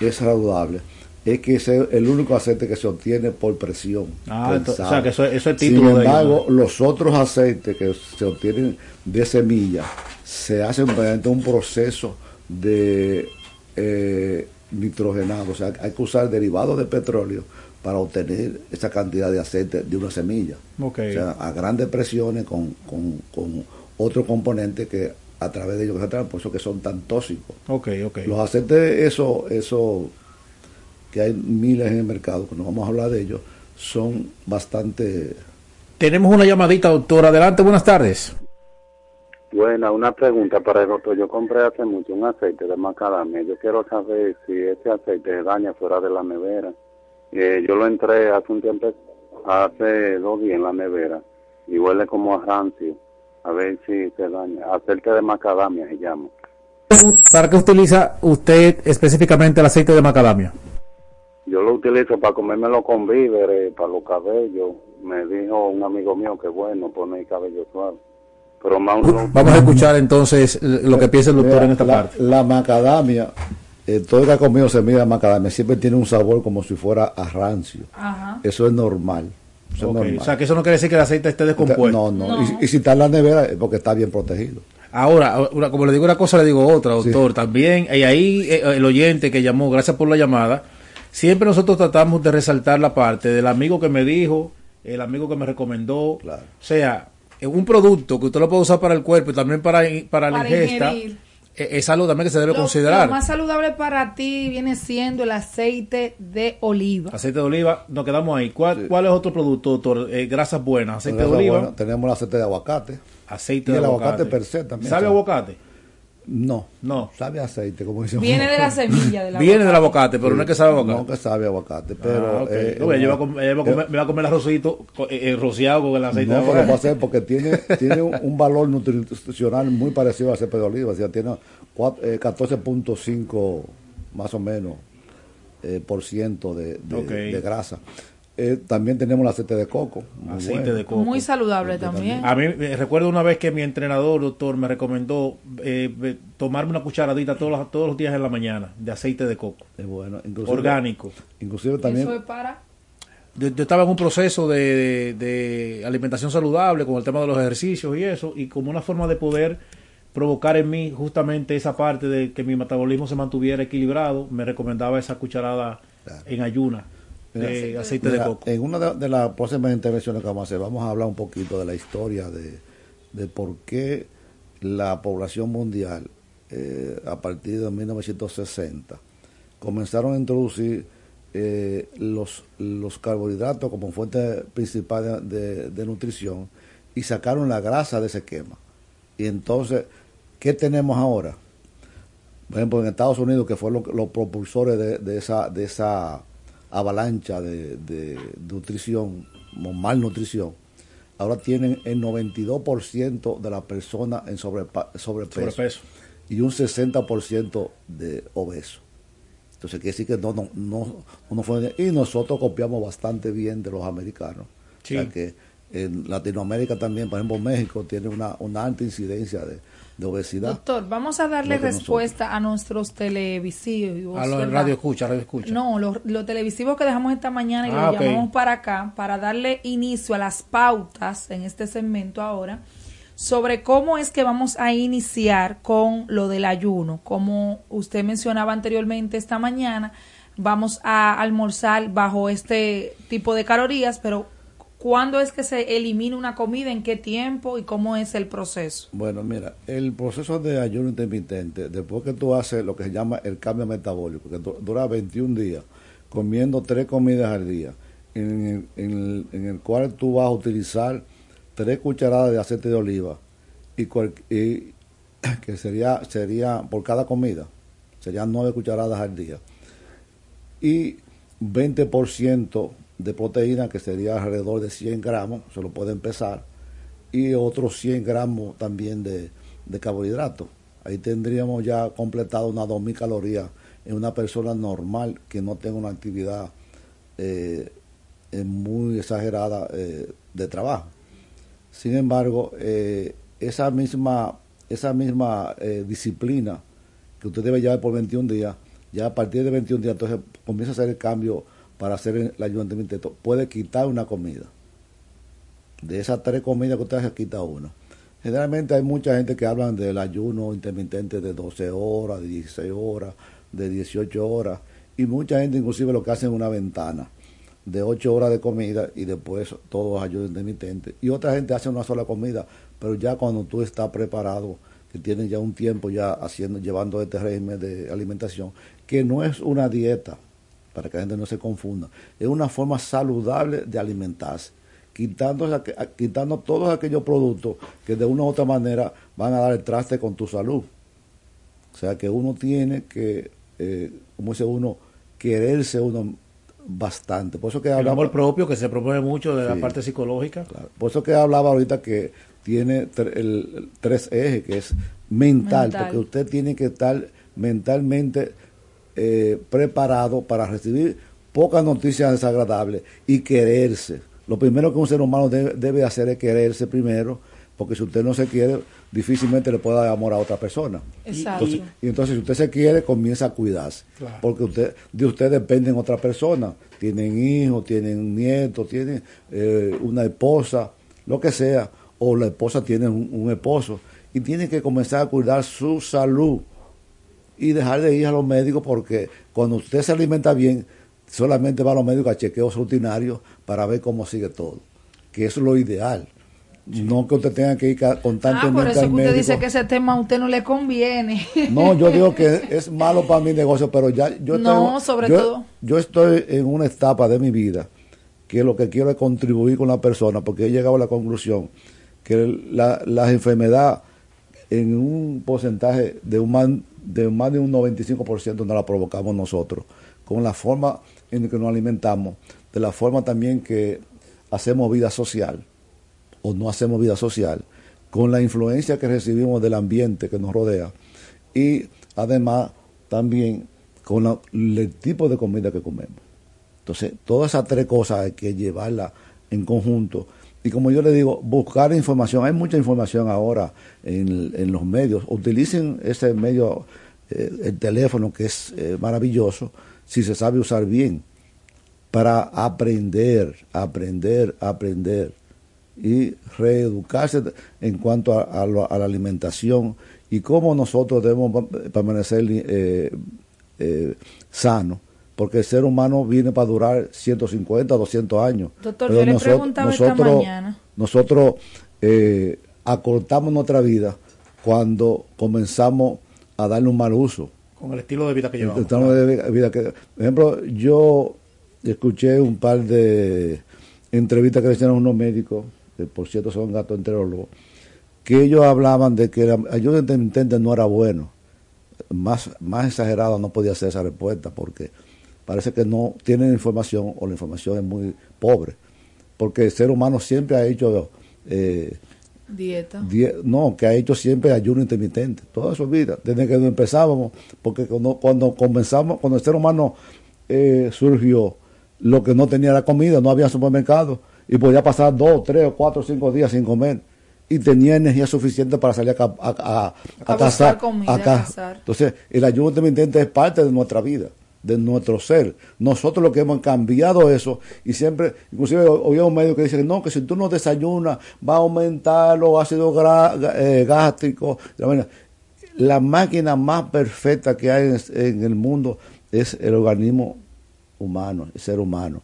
Speaker 4: es saludable, es que es el único aceite que se obtiene por presión.
Speaker 2: Ah, o sea, que eso, eso es
Speaker 4: título Sin embargo, los otros aceites que se obtienen de semilla se hacen mediante un proceso de eh, nitrogenado. O sea, hay que usar derivados de petróleo para obtener esa cantidad de aceite de una semilla.
Speaker 2: O
Speaker 4: sea, a grandes presiones con, con, con otro componente que a través de ellos que se por eso que son tan tóxicos.
Speaker 2: Ok, ok.
Speaker 4: Los aceites, eso, eso que hay miles en el mercado, que no vamos a hablar de ellos, son bastante...
Speaker 2: Tenemos una llamadita, doctor. Adelante, buenas tardes.
Speaker 5: Buena, una pregunta para el doctor. Yo compré hace mucho un aceite de macadamia. Yo quiero saber si ese aceite se daña fuera de la nevera. Eh, yo lo entré hace un tiempo, hace dos días en la nevera y huele como a rancio. A ver si se daña. Aceite de macadamia se llama.
Speaker 2: ¿Para qué utiliza usted específicamente el aceite de macadamia?
Speaker 5: Yo lo utilizo para comérmelo con víveres, para los cabellos. Me dijo un amigo mío que bueno poner cabello suave. Pero más
Speaker 2: Vamos a escuchar entonces lo que piensa el doctor
Speaker 4: Mira,
Speaker 2: en esta
Speaker 4: la,
Speaker 2: parte.
Speaker 4: la macadamia, eh, todo el que ha comido semilla de macadamia siempre tiene un sabor como si fuera a rancio.
Speaker 3: Ajá.
Speaker 4: Eso es normal. Eso es normal.
Speaker 2: O sea, que eso no quiere decir que el aceite esté descompuesto.
Speaker 4: no, no.
Speaker 3: No.
Speaker 4: Y, y si está en la nevera es porque está bien protegido.
Speaker 2: Ahora, como le digo una cosa, le digo otra, doctor. También, y ahí eh, el oyente que llamó, gracias por la llamada, siempre nosotros tratamos de resaltar la parte del amigo que me dijo, el amigo que me recomendó.
Speaker 4: Claro.
Speaker 2: O sea, es un producto que usted lo puede usar para el cuerpo y también para, para la
Speaker 3: Para
Speaker 2: ingesta.
Speaker 3: ingerir.
Speaker 2: eh, Es algo también que se debe
Speaker 3: Lo,
Speaker 2: considerar.
Speaker 3: lo más saludable para ti viene siendo el aceite de oliva.
Speaker 2: Aceite de oliva, nos quedamos ahí. ¿Cuál, cuál es otro producto, doctor? Eh, grasas buenas, aceite de
Speaker 4: Entonces,
Speaker 2: oliva,
Speaker 4: bueno, tenemos el aceite de aguacate.
Speaker 2: aceite
Speaker 4: y
Speaker 2: de
Speaker 4: el
Speaker 2: aguacate.
Speaker 4: aguacate per se también
Speaker 2: ¿Sabe
Speaker 4: sabe.
Speaker 2: aguacate?
Speaker 4: No.
Speaker 2: No.
Speaker 4: Sabe a aceite, como dicen.
Speaker 3: Viene de la semilla del
Speaker 2: Viene del
Speaker 3: aguacate.
Speaker 2: pero no es que sabe aguacate.
Speaker 4: No que sabe aguacate, pero...
Speaker 2: Ah, ok.
Speaker 4: eh,
Speaker 2: No,
Speaker 4: eh,
Speaker 2: a a comer- me va a comer el arrocito eh, eh, rociado con el aceite
Speaker 4: No,
Speaker 2: de
Speaker 4: pero lo va a hacer porque tiene, tiene un, un valor nutricional muy parecido al aceite de oliva. O sea, tiene cuat- eh, 14.5 más o menos eh, por ciento de, de- de grasa. Eh, también tenemos el aceite de coco. muy
Speaker 2: Aceite
Speaker 4: bueno.
Speaker 2: de coco.
Speaker 3: Muy saludable también.
Speaker 2: A mí eh, recuerdo una vez que mi entrenador, doctor, me recomendó eh, eh, tomarme una cucharadita todos los, todos los días en la mañana de aceite de coco,
Speaker 4: Es bueno. Inclusive,
Speaker 2: orgánico.
Speaker 4: Inclusive también...
Speaker 3: Eso es para...
Speaker 2: Yo, yo estaba en un proceso de, de- de alimentación saludable con el tema de los ejercicios y eso, y como una forma de poder provocar en mí justamente esa parte de que mi metabolismo se mantuviera equilibrado, me recomendaba esa cucharada en ayuna de
Speaker 4: Mira,
Speaker 2: aceite
Speaker 4: Mira,
Speaker 2: de coco.
Speaker 4: En una de, de las próximas intervenciones que vamos a hacer, vamos a hablar un poquito de la historia de, de por qué la población mundial, eh, a partir de 1960, comenzaron a introducir eh, los, los carbohidratos como fuente principal de, de- de nutrición y sacaron la grasa de ese quema. Y entonces, ¿qué tenemos ahora? Por ejemplo, en Estados Unidos, que fueron los, los propulsores de, de esa, de esa avalancha de, de nutrición, malnutrición, ahora tienen el 92% de las personas en sobrepa- sobrepeso,
Speaker 2: Sobrepeso.
Speaker 4: y un 60% de obeso. Entonces quiere decir que no, no, no, no fue... Y nosotros copiamos bastante bien de los americanos.
Speaker 2: Sí.
Speaker 4: O sea que en Latinoamérica también, por ejemplo, México tiene una, una alta incidencia de, de obesidad.
Speaker 3: Doctor, vamos a darle respuesta a nuestros televisivos.
Speaker 2: A los
Speaker 3: ¿verdad?
Speaker 2: radio escucha, radio escucha.
Speaker 3: No, los, los televisivos que dejamos esta mañana y
Speaker 2: Ah,
Speaker 3: los llamamos para acá para darle inicio a las pautas en este segmento ahora sobre cómo es que vamos a iniciar con lo del ayuno. Como usted mencionaba anteriormente esta mañana, vamos a almorzar bajo este tipo de calorías, pero ¿cuándo es que se elimina una comida? ¿En qué tiempo? ¿Y cómo es el proceso?
Speaker 4: Bueno, mira, el proceso de ayuno intermitente, después que tú haces lo que se llama el cambio metabólico, que du- dura 21 días, comiendo tres comidas al día, en el, en el- en el cual tú vas a utilizar tres cucharadas de aceite de oliva y, cual- y que sería sería por cada comida, serían nueve cucharadas al día y 20% de proteína que sería alrededor de 100 gramos, se lo puede empezar y otros 100 gramos también de, de carbohidratos. Ahí tendríamos ya completado unas 2.000 calorías en una persona normal que no tenga una actividad eh, eh, muy exagerada eh, de trabajo. Sin embargo, esa misma, esa misma disciplina que usted debe llevar por 21 días, ya a partir de 21 días, entonces comienza a hacer el cambio para hacer el ayuno intermitente. Puede quitar una comida. De esas tres comidas que usted se quita una. Generalmente hay mucha gente que hablan del ayuno intermitente de 12 horas, de 16 horas, de 18 horas. Y mucha gente inclusive lo que hace es una ventana de 8 horas de comida y después todo ayuno intermitente. Y otra gente hace una sola comida, pero ya cuando tú estás preparado, que tienen ya un tiempo ya haciendo, llevando este régimen de alimentación, que no es una dieta, para que la gente no se confunda, es una forma saludable de alimentarse, quitando, quitando todos aquellos productos que de una u otra manera van a dar el traste con tu salud. O sea que uno tiene que, eh, como dice uno, quererse uno bastante. Por eso que
Speaker 2: hablaba, el amor propio que se propone mucho de la parte psicológica.
Speaker 4: Por eso que hablaba ahorita que tiene el, tres ejes, que es mental, porque usted tiene que estar mentalmente eh, preparado para recibir pocas noticias desagradables y quererse. Lo primero que un ser humano debe, hacer es quererse primero, porque si usted no se quiere, difícilmente le puede dar amor a otra persona.
Speaker 3: Exacto.
Speaker 4: y entonces si usted se quiere, comienza a cuidarse, porque usted de usted depende en otra persona. Tienen hijos, tienen nietos, tienen eh, una esposa, lo que sea o la esposa tiene un, esposo y tiene que comenzar a cuidar su salud y dejar de ir a los médicos porque cuando usted se alimenta bien, solamente va a los médicos a chequeos rutinarios para ver cómo sigue todo, que eso es lo ideal. No que usted tenga que ir constantemente ah, por eso que usted
Speaker 3: dice que ese tema a usted no le conviene.
Speaker 4: No, yo digo que es malo para mi negocio, pero ya yo
Speaker 3: no, sobre todo.
Speaker 4: Yo estoy en una etapa de mi vida que lo que quiero es contribuir con la persona, porque he llegado a la conclusión que la, las enfermedades en un porcentaje de un más de, más de un 95% no la provocamos nosotros, con la forma en que nos alimentamos, de la forma también que hacemos vida social o no hacemos vida social, con la influencia que recibimos del ambiente que nos rodea y además también con el tipo de comida que comemos. Entonces, todas esas tres cosas hay que llevarlas en conjunto y como yo le digo, buscar información. Hay mucha información ahora en, los medios. Utilicen ese medio, eh, el teléfono, que es eh, maravilloso, si se sabe usar bien, para aprender, aprender, aprender y reeducarse en cuanto a, la alimentación y cómo nosotros debemos permanecer eh, sanos porque el ser humano viene para durar 150, 200 años.
Speaker 3: Doctor, yo le preguntaba nosotros, esta mañana.
Speaker 4: Nosotros eh, acortamos nuestra vida cuando comenzamos a darle un mal uso.
Speaker 2: Con el estilo de vida que llevamos.
Speaker 4: de vida que, por ejemplo, yo escuché un par de entrevistas que le hicieron unos médicos, que por cierto son gastroenterólogos, que ellos hablaban de que el ayuno intermitente no era bueno. Más, más exagerado no podía ser esa respuesta porque parece que no tienen información o la información es muy pobre, porque el ser humano siempre ha hecho...
Speaker 3: Eh, Dieta.
Speaker 4: no, que ha hecho siempre ayuno intermitente, toda su vida, desde que empezábamos, porque cuando, cuando comenzamos, cuando el ser humano eh, surgió, lo que no tenía la comida, no había supermercado, y podía pasar dos, tres, o cuatro, cinco días sin comer, y tenía energía suficiente para salir a, a, a, cazar. Entonces, el ayuno intermitente es parte de nuestra vida de nuestro ser. Nosotros lo que hemos cambiado eso y siempre, inclusive oí un medio que dice no, que si tú no desayunas va a aumentar los ácidos eh, gástricos. La máquina más perfecta que hay en, el mundo es el organismo humano, el ser humano.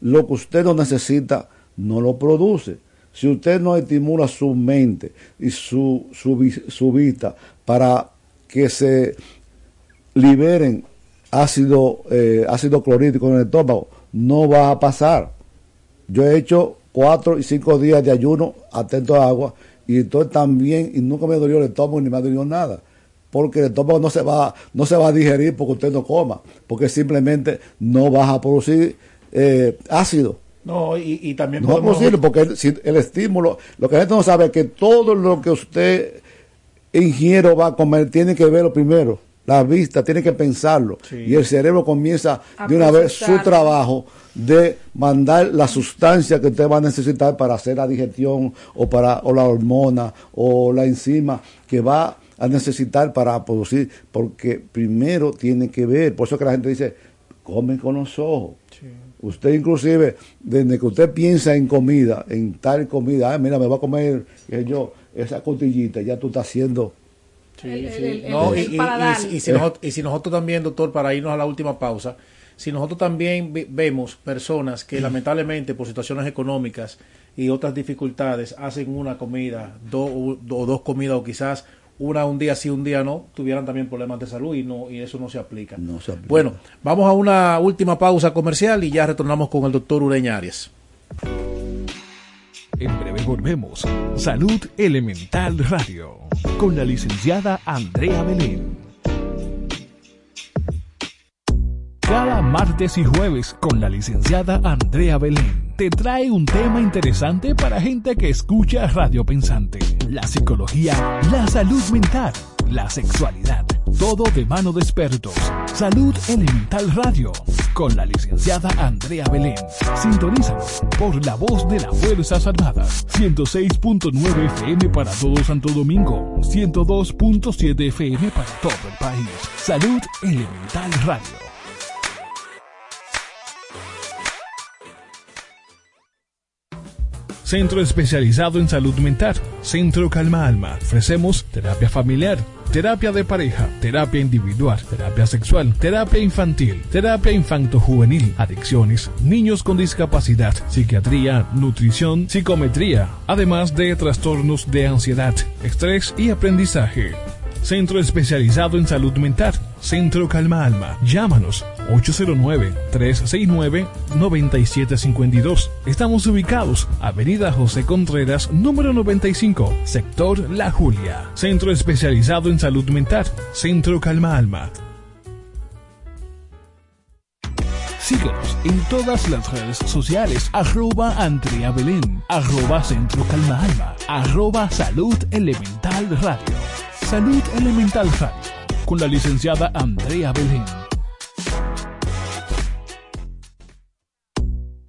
Speaker 4: Lo que usted no necesita, no lo produce. Si usted no estimula su mente y su, su, su vista para que se liberen ácido, eh, ácido clorhídrico en el estómago. No va a pasar. Yo he hecho cuatro y cinco días de ayuno atento a agua y estoy también y nunca me dolió el estómago ni me ha dolido nada porque el estómago no se va no se va a digerir porque usted no coma porque simplemente no va a producir eh, ácido
Speaker 2: no y, también
Speaker 4: no podemos... porque el, el estímulo lo que la gente no sabe es que todo lo que usted ingiere va a comer tiene que verlo primero la vista tiene que pensarlo. Y el cerebro comienza de una vez su trabajo de mandar la sustancia que usted va a necesitar para hacer la digestión o para o la hormona o la enzima que va a necesitar para producir porque primero tiene que ver. Por eso que la gente dice comen con los ojos usted inclusive desde que usted piensa en comida en tal comida mira me va a comer yo esa cotillita ya tú estás haciendo
Speaker 2: y, si nosotros, también, doctor, para irnos a la última pausa, si nosotros también vemos personas que lamentablemente por situaciones económicas y otras dificultades hacen una comida, dos o dos comidas o quizás una un día sí, un día no, tuvieran también problemas de salud y no y eso no se aplica.
Speaker 4: No se aplica.
Speaker 2: Bueno, vamos a una última pausa comercial y ya retornamos con el doctor Ureña Arias.
Speaker 1: En breve volvemos. Salud Elemental Radio con la licenciada Andrea Belén. Cada martes y jueves con la licenciada Andrea Belén te trae un tema interesante para gente que escucha Radio Pensante. La psicología, la salud mental, la sexualidad, todo de mano de expertos. Salud Elemental Radio con la licenciada Andrea Belén. Sintonízalo por la voz de las Fuerzas Armadas. 106.9 FM para todo Santo Domingo. 102.7 FM para todo el país. Salud Elemental Radio. Centro especializado en salud mental. Centro Calma Alma. Ofrecemos terapia familiar, terapia de pareja, terapia individual, terapia sexual, terapia infantil, terapia infanto-juvenil, adicciones, niños con discapacidad, psiquiatría, nutrición, psicometría, además de trastornos de ansiedad, estrés y aprendizaje. Centro especializado en salud mental. Centro Calma Alma. Llámanos 809-369-9752. Estamos ubicados Avenida José Contreras, número 95, sector La Julia. Centro especializado en salud mental. Centro Calma Alma. Síguenos en todas las redes sociales. Arroba Andrea Belén. Arroba Centro Calma Alma. Arroba Salud Elemental Radio. Salud Elemental Radio. Con la licenciada Andrea Belén.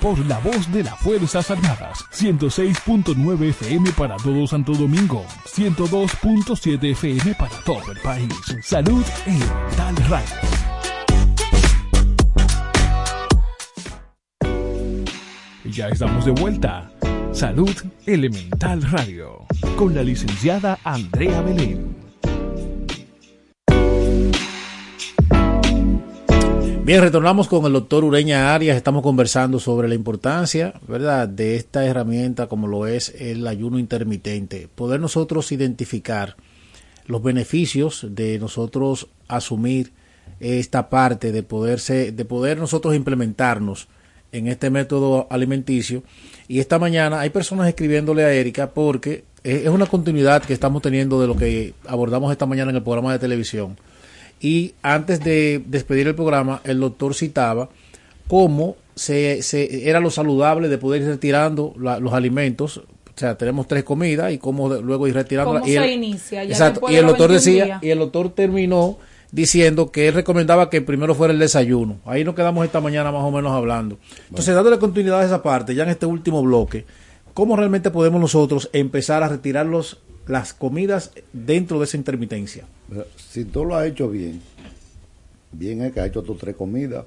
Speaker 1: por la voz de las Fuerzas Armadas. 106.9 FM para todo Santo Domingo. 102.7 FM para todo el país. Salud Elemental Radio. Y ya estamos de vuelta. Salud Elemental Radio. Con la licenciada Andrea Belén.
Speaker 2: Bien, retornamos con el doctor Ureña Arias. Estamos conversando sobre la importancia, ¿verdad?, de esta herramienta como lo es el ayuno intermitente. Poder nosotros identificar los beneficios de nosotros asumir esta parte de poderse, de poder nosotros implementarnos en este método alimenticio. Y esta mañana hay personas escribiéndole a Erika porque es una continuidad que estamos teniendo de lo que abordamos esta mañana en el programa de televisión. Y antes de despedir el programa, el doctor citaba cómo se, se era lo saludable de poder ir retirando la, los alimentos. O sea, tenemos tres comidas y cómo de, luego ir retirando.
Speaker 3: ¿Cómo
Speaker 2: y
Speaker 3: se
Speaker 2: el,
Speaker 3: inicia? Ya
Speaker 2: exacto. Y el doctor
Speaker 3: 21
Speaker 2: decía, y el doctor terminó diciendo que él recomendaba que primero fuera el desayuno. Ahí nos quedamos esta mañana más o menos hablando. Entonces, dándole continuidad a esa parte, ya en este último bloque, ¿cómo realmente podemos nosotros empezar a retirar los, las comidas dentro de esa intermitencia?
Speaker 4: Si tú lo has hecho bien, bien es que has hecho tus tres comidas,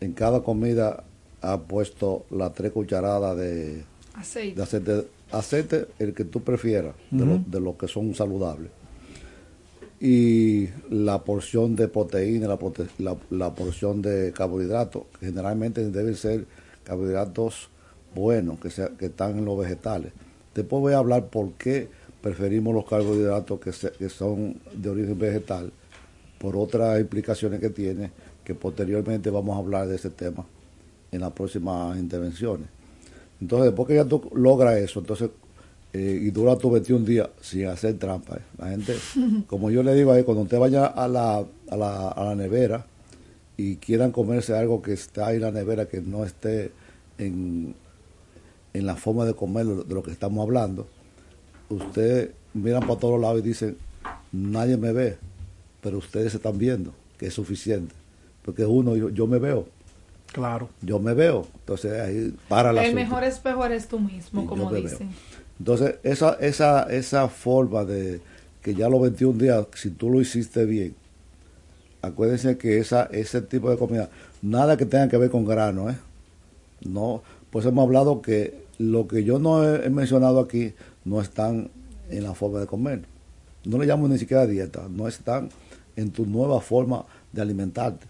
Speaker 4: en cada comida has puesto las tres cucharadas de,
Speaker 3: Aceite.
Speaker 4: de aceite, aceite el que tú prefieras, de, lo, de los que son saludables. Y la porción de proteína, la, prote- la, la porción de carbohidratos, que generalmente deben ser carbohidratos buenos, que, sea, que están en los vegetales. Después voy a hablar por qué preferimos los carbohidratos que, se- que son de origen vegetal, por otras implicaciones que tiene, que posteriormente vamos a hablar de ese tema en las próximas intervenciones. Entonces, después que ya tú logras eso, entonces, eh, y dura tus 21 días sin hacer trampa. eh. La gente, como yo le digo ahí, cuando usted vaya a la, a la, a la nevera y quieran comerse algo que está ahí en la nevera, que no esté en, en la forma de comerlo de lo que estamos hablando, ustedes miran para todos lados y dicen, nadie me ve, pero ustedes se están viendo, que es suficiente. Porque uno, yo, yo me veo,
Speaker 2: Claro.
Speaker 4: yo me veo. Entonces ahí para la
Speaker 3: El mejor espejo eres tú mismo, como dicen.
Speaker 4: Entonces, esa, esa, esa forma de que ya los 21 días, si tú lo hiciste bien, acuérdense que esa, ese tipo de comida, nada que tenga que ver con grano, ¿eh? No, pues hemos hablado que lo que yo no he, mencionado aquí no están en la forma de comer. No le llamo ni siquiera dieta, no están en tu nueva forma de alimentarte.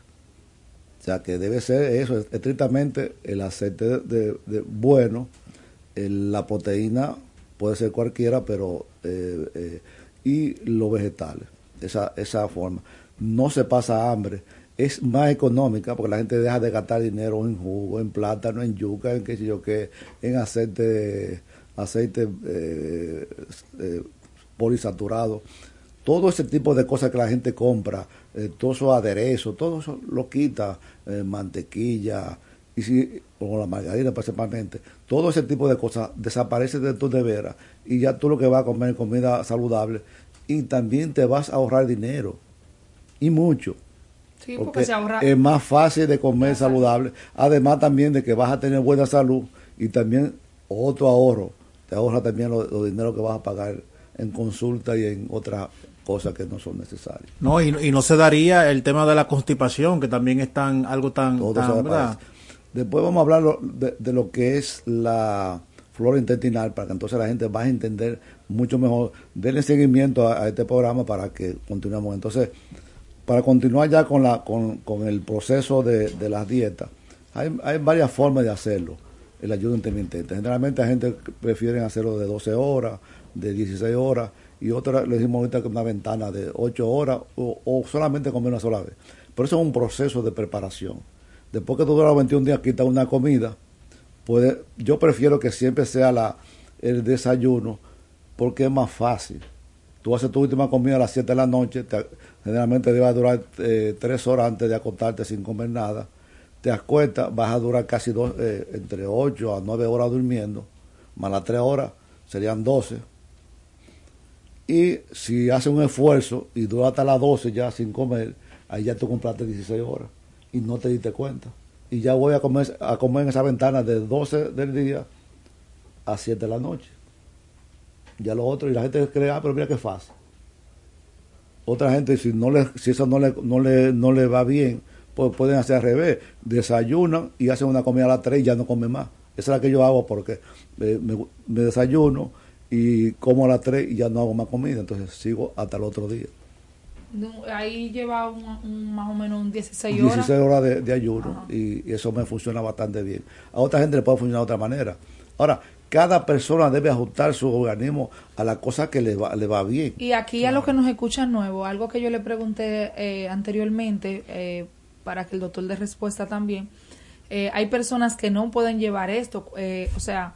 Speaker 4: O sea que debe ser eso, estrictamente el aceite de, bueno, la proteína puede ser cualquiera, pero eh, eh, y los vegetales, esa, esa forma. No se pasa hambre, es más económica porque la gente deja de gastar dinero en jugo, en plátano, en yuca, en qué sé yo qué, en aceite, aceite eh, polisaturado. Todo ese tipo de cosas que la gente compra, eh, todos esos aderezos, todo eso lo quita, eh, mantequilla, y si, o la margarina principalmente, todo ese tipo de cosas desaparece de tu nevera y ya tú lo que vas a comer es comida saludable y también te vas a ahorrar dinero y mucho.
Speaker 3: Sí, porque, se ahorra...
Speaker 4: es más fácil de comer saludable, además también de que vas a tener buena salud y también otro ahorro, te ahorra también los lo dinero que vas a pagar en consulta y en otras cosas que no son necesarias.
Speaker 2: No, y, y, no se daría el tema de la constipación, que también es tan, algo tan...
Speaker 4: Después vamos a hablar de, lo que es la flora intestinal, para que entonces la gente vaya a entender mucho mejor. Denle seguimiento a, este programa para que continuemos. Entonces, para continuar ya con, la, con, con el proceso de, de las dietas, hay, hay varias formas de hacerlo, el ayuno intermitente. Generalmente la gente prefiere hacerlo de 12 horas, de 16 horas, y otra le decimos ahorita que una ventana de 8 horas o, solamente comer una sola vez. Pero eso es un proceso de preparación. Después que tú duras 21 días, quita una comida, puede, yo prefiero que siempre sea la, el desayuno porque es más fácil. Tú haces tu última comida a las 7 de la noche, generalmente debe durar eh, 3 horas antes de acostarte sin comer nada. Te acuestas, vas a durar casi dos, eh, entre 8 a 9 horas durmiendo, más las 3 horas serían 12 y si hace un esfuerzo y dura hasta las 12 ya sin comer, ahí ya tú compraste 16 horas y no te diste cuenta. Y ya voy a comer, a comer en esa ventana de 12 del día a 7 de la noche. Ya lo otro, y la gente cree, ah, pero mira qué fácil. Otra gente, si no le, si eso no le, no le, no le va bien, pues pueden hacer al revés. Desayunan y hacen una comida a las 3 y ya no comen más. Esa es la que yo hago porque me, me desayuno, y como a las 3 y ya no hago más comida, entonces sigo hasta el otro día.
Speaker 3: ahí lleva un, más o menos un 16 horas.
Speaker 4: 16 horas de, ayuno y, eso me funciona bastante bien. A otra gente le puede funcionar de otra manera. Ahora, cada persona debe ajustar su organismo a la cosa que le va, le va bien.
Speaker 3: Y aquí a los que nos escuchan nuevo, algo que yo le pregunté eh, anteriormente, eh, para que el doctor dé respuesta también, eh, hay personas que no pueden llevar esto, o sea,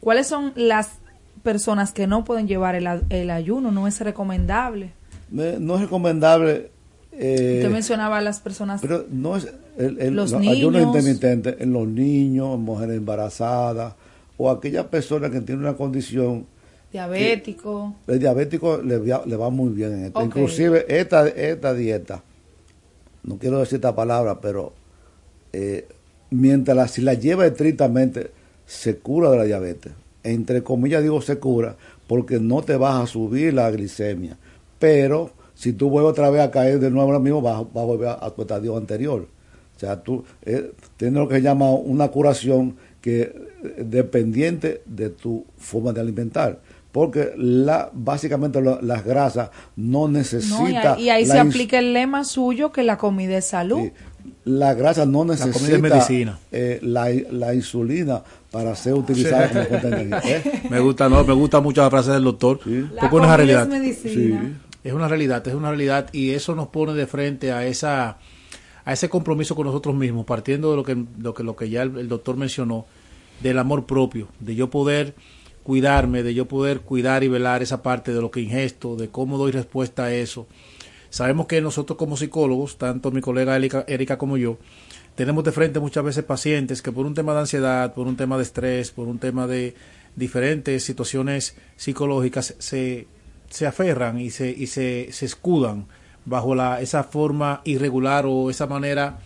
Speaker 3: ¿cuáles son las personas que no pueden llevar el, ayuno, no es recomendable.
Speaker 4: No es recomendable.
Speaker 3: Eh, Usted mencionaba a las personas.
Speaker 4: Pero no es el, los ayuno intermitente en los niños, en mujeres embarazadas o aquellas personas que tienen una condición.
Speaker 3: Diabético.
Speaker 4: el diabético le, le, va muy bien en esto. Inclusive esta, esta dieta, no quiero decir esta palabra, pero eh, mientras la, si la lleva estrictamente, se cura de la diabetes entre comillas digo se cura, porque no te vas a subir la glicemia. Pero si tú vuelves otra vez a caer de nuevo lo mismo, vas, a volver a, tu estadio anterior. O sea, tú eh, tienes lo que se llama una curación que dependiente de tu forma de alimentar. Porque la, básicamente las grasas no necesitan...
Speaker 3: y ahí, se aplica el lema suyo que la comida es salud.
Speaker 4: la grasa no necesita medicina. Eh, la, la, insulina para ser utilizada como.
Speaker 2: ¿eh? Me gusta, no, me gusta mucho la frase del doctor, porque es una realidad. Es, una realidad, es una realidad y eso nos pone de frente a esa a ese compromiso con nosotros mismos, partiendo de lo que lo que, lo que ya el, doctor mencionó, del amor propio, de yo poder cuidarme, de yo poder cuidar y velar esa parte de lo que ingesto, de cómo doy respuesta a eso. Sabemos que nosotros como psicólogos, tanto mi colega Erika como yo, tenemos de frente muchas veces pacientes que por un tema de ansiedad, por un tema de estrés, por un tema de diferentes situaciones psicológicas se, se aferran y se, y se, se escudan bajo la, esa forma irregular o esa manera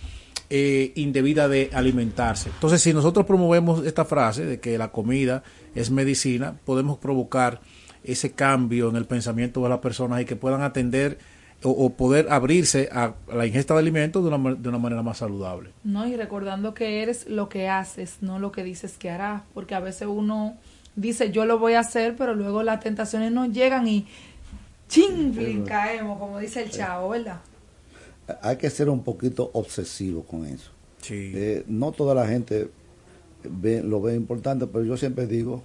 Speaker 2: eh, indebida de alimentarse. Entonces, si nosotros promovemos esta frase de que la comida es medicina, podemos provocar ese cambio en el pensamiento de las personas y que puedan atender o, poder abrirse a, la ingesta de alimentos de una, de una manera más saludable.
Speaker 3: No, y recordando que eres lo que haces, no lo que dices que harás, porque a veces uno dice yo lo voy a hacer, pero luego las tentaciones nos llegan y ching, caemos, como dice el chavo, ¿verdad?
Speaker 4: Hay que ser un poquito obsesivo con eso. Eh, no toda la gente ve, lo ve importante, pero yo siempre digo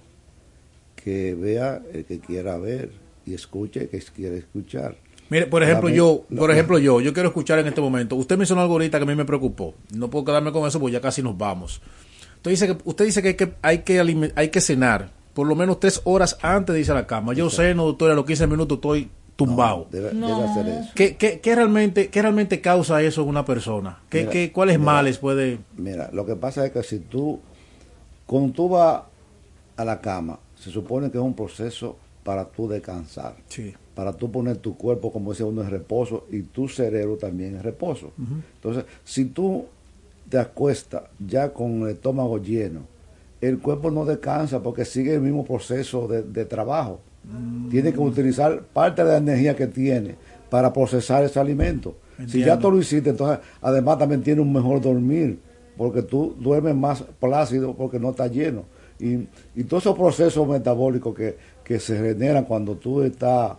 Speaker 4: que vea el que quiera ver y escuche el que quiera escuchar.
Speaker 2: Mire, por ejemplo, yo, por ejemplo, yo, yo quiero escuchar en este momento. Usted mencionó algo ahorita que a mí me preocupó. No puedo quedarme con eso porque ya casi nos vamos. Usted dice que, usted dice que hay que, hay que, hay que cenar por lo menos tres horas antes de irse a la cama. Yo ceno, doctora, a los 15 minutos estoy tumbado.
Speaker 4: debe, hacer eso.
Speaker 2: ¿Qué, qué, qué, realmente, ¿Qué realmente causa eso en una persona? ¿Qué, qué, ¿Cuáles males puede...?
Speaker 4: Mira, lo que pasa es que si tú, cuando tú vas a la cama, se supone que es un proceso para tú descansar.
Speaker 2: Sí
Speaker 4: para tú poner tu cuerpo, como decía uno, en reposo y tu cerebro también en reposo. Entonces, si tú te acuestas ya con el estómago lleno, el cuerpo no descansa porque sigue el mismo proceso de, trabajo. Tiene que utilizar parte de la energía que tiene para procesar ese alimento. Si ya tú lo hiciste, entonces además también tiene un mejor dormir, porque tú duermes más plácido porque no está lleno. Y, y todos esos procesos metabólicos que, que se generan cuando tú estás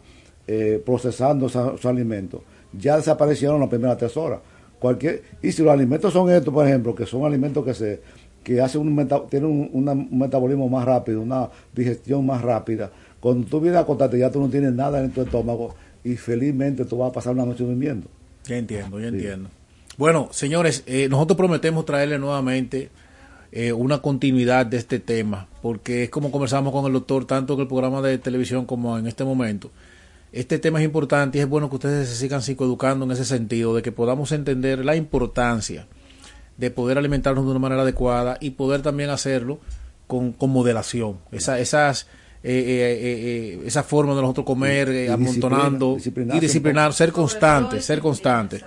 Speaker 4: eh, procesando su alimento ya desaparecieron las primeras tres horas. Cualquier, y si los alimentos son estos, por ejemplo, que son alimentos que se que hacen un, tienen un, metabolismo más rápido, una digestión más rápida, cuando tú vienes a acostarte ya tú no tienes nada en tu estómago y felizmente tú vas a pasar una noche durmiendo.
Speaker 2: Ya entiendo, ya entiendo. Bueno, señores, eh, nosotros prometemos traerle nuevamente eh, una continuidad de este tema, porque es como conversamos con el doctor, tanto en el programa de televisión como en este momento este tema es importante y es bueno que ustedes se sigan psicoeducando en ese sentido, de que podamos entender la importancia de poder alimentarnos de una manera adecuada y poder también hacerlo con, con moderación. Esa, esas, eh, eh, eh, esa forma de nosotros comer, amontonando y disciplinar, ser constante, ser constante.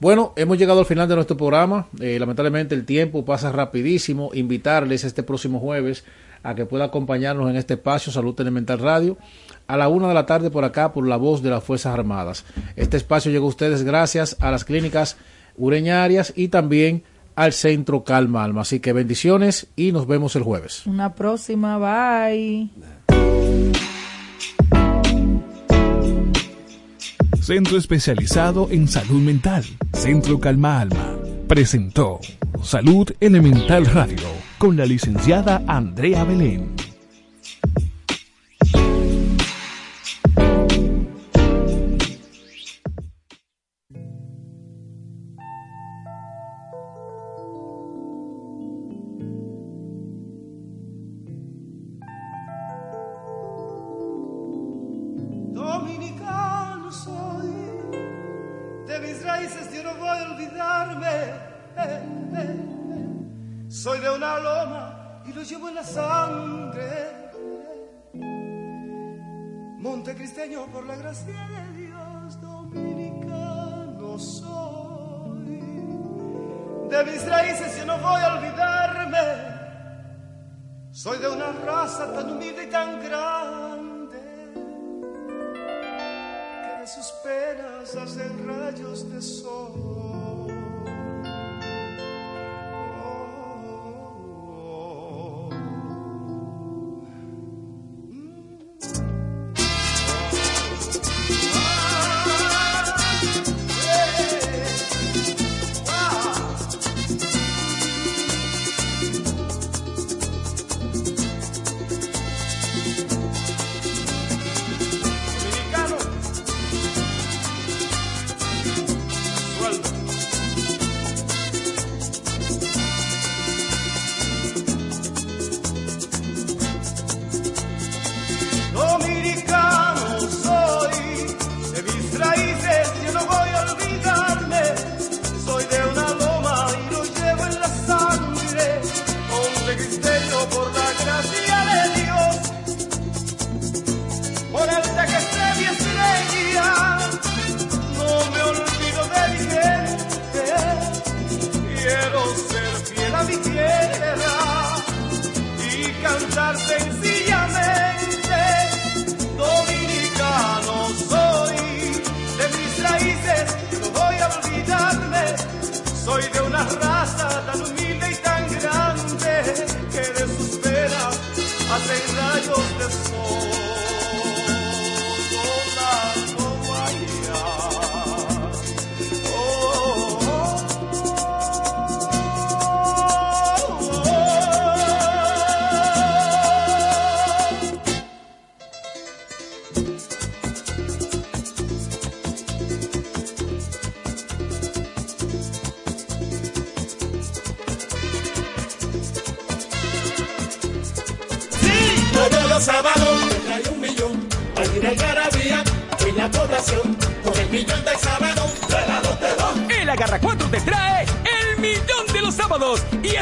Speaker 2: Bueno, hemos llegado al final de nuestro programa. lamentablemente el tiempo pasa rapidísimo. Invitarles este próximo jueves a que pueda acompañarnos en este espacio Salud Elemental Radio a la una de la tarde por acá por la voz de las Fuerzas Armadas. Este espacio llegó a ustedes gracias a las clínicas ureñarias y también al Centro Calma Alma. Así que bendiciones y nos vemos el jueves.
Speaker 3: Una próxima, bye.
Speaker 1: Centro especializado en salud mental, Centro Calma Alma, presentó Salud Elemental Radio con la licenciada Andrea Belén.
Speaker 6: Por la gracia de Dios, dominicano soy. De mis raíces yo no voy a olvidarme. Soy de una raza tan humilde y tan grande que de sus penas hacen rayos de sol.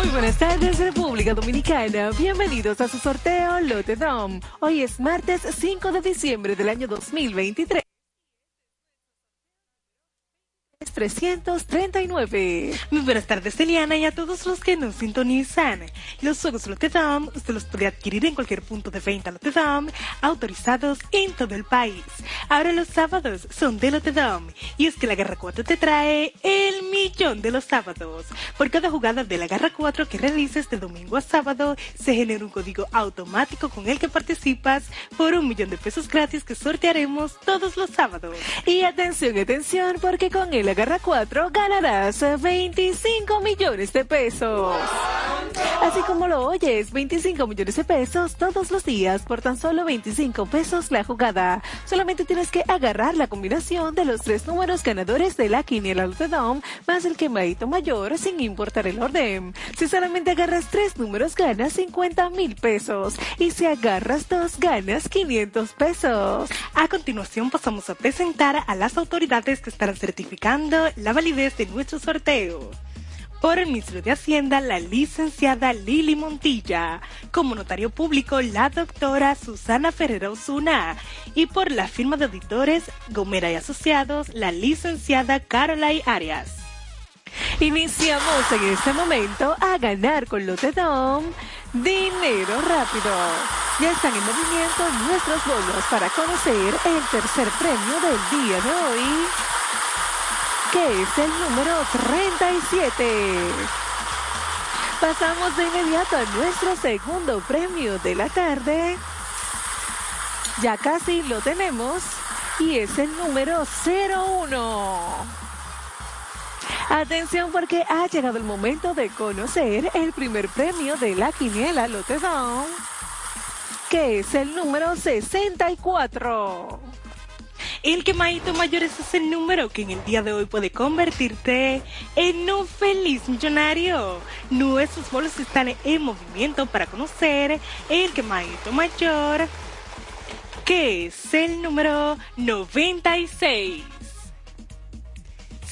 Speaker 7: Muy buenas tardes, República Dominicana. Bienvenidos a su sorteo Lote Dom. Hoy es martes 5 de diciembre del año 2023. 339. Muy buenas tardes, Eliana, y a todos los que nos sintonizan. Los juegos Lotedom usted los puede adquirir en cualquier punto de venta Lotedom, autorizados en todo el país. Ahora los sábados son de Lotedom, y es que la Garra 4 te trae el millón de los sábados. Por cada jugada de la Garra 4 que realices de domingo a sábado, se genera un código automático con el que participas por un millón de pesos gratis que sortearemos todos los sábados. Y atención, atención, porque con el Agarra 4 ganarás 25 millones de pesos. Así como lo oyes, 25 millones de pesos todos los días por tan solo 25 pesos la jugada. Solamente tienes que agarrar la combinación de los tres números ganadores de la quiniela Lotedom más el quemadito mayor sin importar el orden. Si solamente agarras tres números ganas 50 mil pesos y si agarras dos ganas 500 pesos. A continuación pasamos a presentar a las autoridades que estarán certificando la validez de nuestro sorteo. Por el Ministerio de Hacienda, la licenciada Lili Montilla. Como notario público, la doctora Susana Ferrero Osuna. Y por la firma de auditores Gomera y Asociados, la licenciada Carolai Arias. Iniciamos en este momento a ganar con Lotedom dinero rápido. Ya están en movimiento nuestros bolos para conocer el tercer premio del día de hoy que es el número 37. Pasamos de inmediato a nuestro segundo premio de la tarde. Ya casi lo tenemos y es el número 01. Atención porque ha llegado el momento de conocer el primer premio de la quiniela Lotedom, que es el número 64. El quemadito mayor es ese número que en el día de hoy puede convertirte en un feliz millonario. Nuestros bolos están en movimiento para conocer el quemadito mayor, que es el número 96.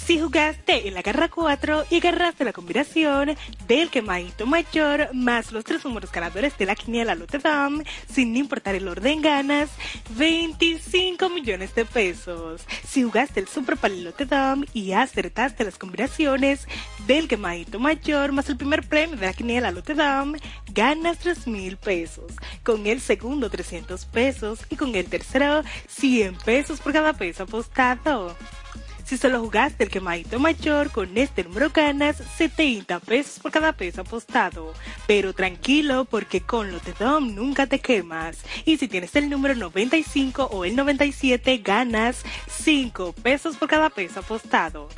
Speaker 7: Si jugaste en la garra 4 y agarraste la combinación del quemadito mayor más los tres números ganadores de la quiniela Lotedom, sin importar el orden ganas 25 millones de pesos. Si jugaste el Super Pali Lotedom y acertaste las combinaciones del quemadito mayor más el primer premio de la quiniela Lotedom, ganas 3 mil pesos. Con el segundo 300 pesos y con el tercero 100 pesos por cada peso apostado. Si solo jugaste el quemadito mayor, con este número ganas 70 pesos por cada peso apostado. Pero tranquilo, porque con Lotedom nunca te quemas. Y si tienes el número 95 o el 97, ganas 5 pesos por cada peso apostado.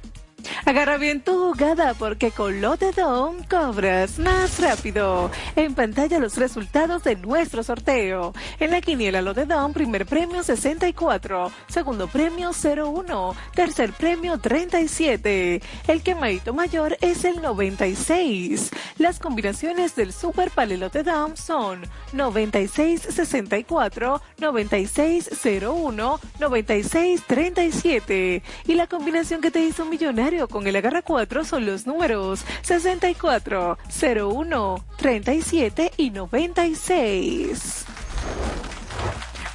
Speaker 7: Agarra bien tu jugada porque con Lotedom cobras más rápido. En pantalla los resultados de nuestro sorteo. En la quiniela Lotedom, primer premio 64, segundo premio 01, tercer premio 37. El quemadito mayor es el 96. Las combinaciones del Super Palelotedom son 9664, 9601, 9637. Y la combinación que te hizo millonario con el agarra 4 son los números 64, 01, 37 y 96.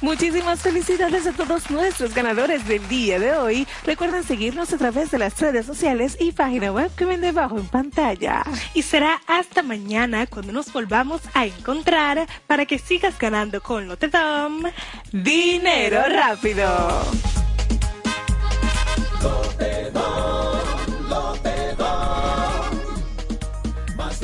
Speaker 7: Muchísimas felicidades a todos nuestros ganadores del día de hoy. Recuerden seguirnos a través de las redes sociales y página web que ven debajo en pantalla. Y será hasta mañana cuando nos volvamos a encontrar para que sigas ganando con Lotedom dinero rápido.
Speaker 8: Lotedom,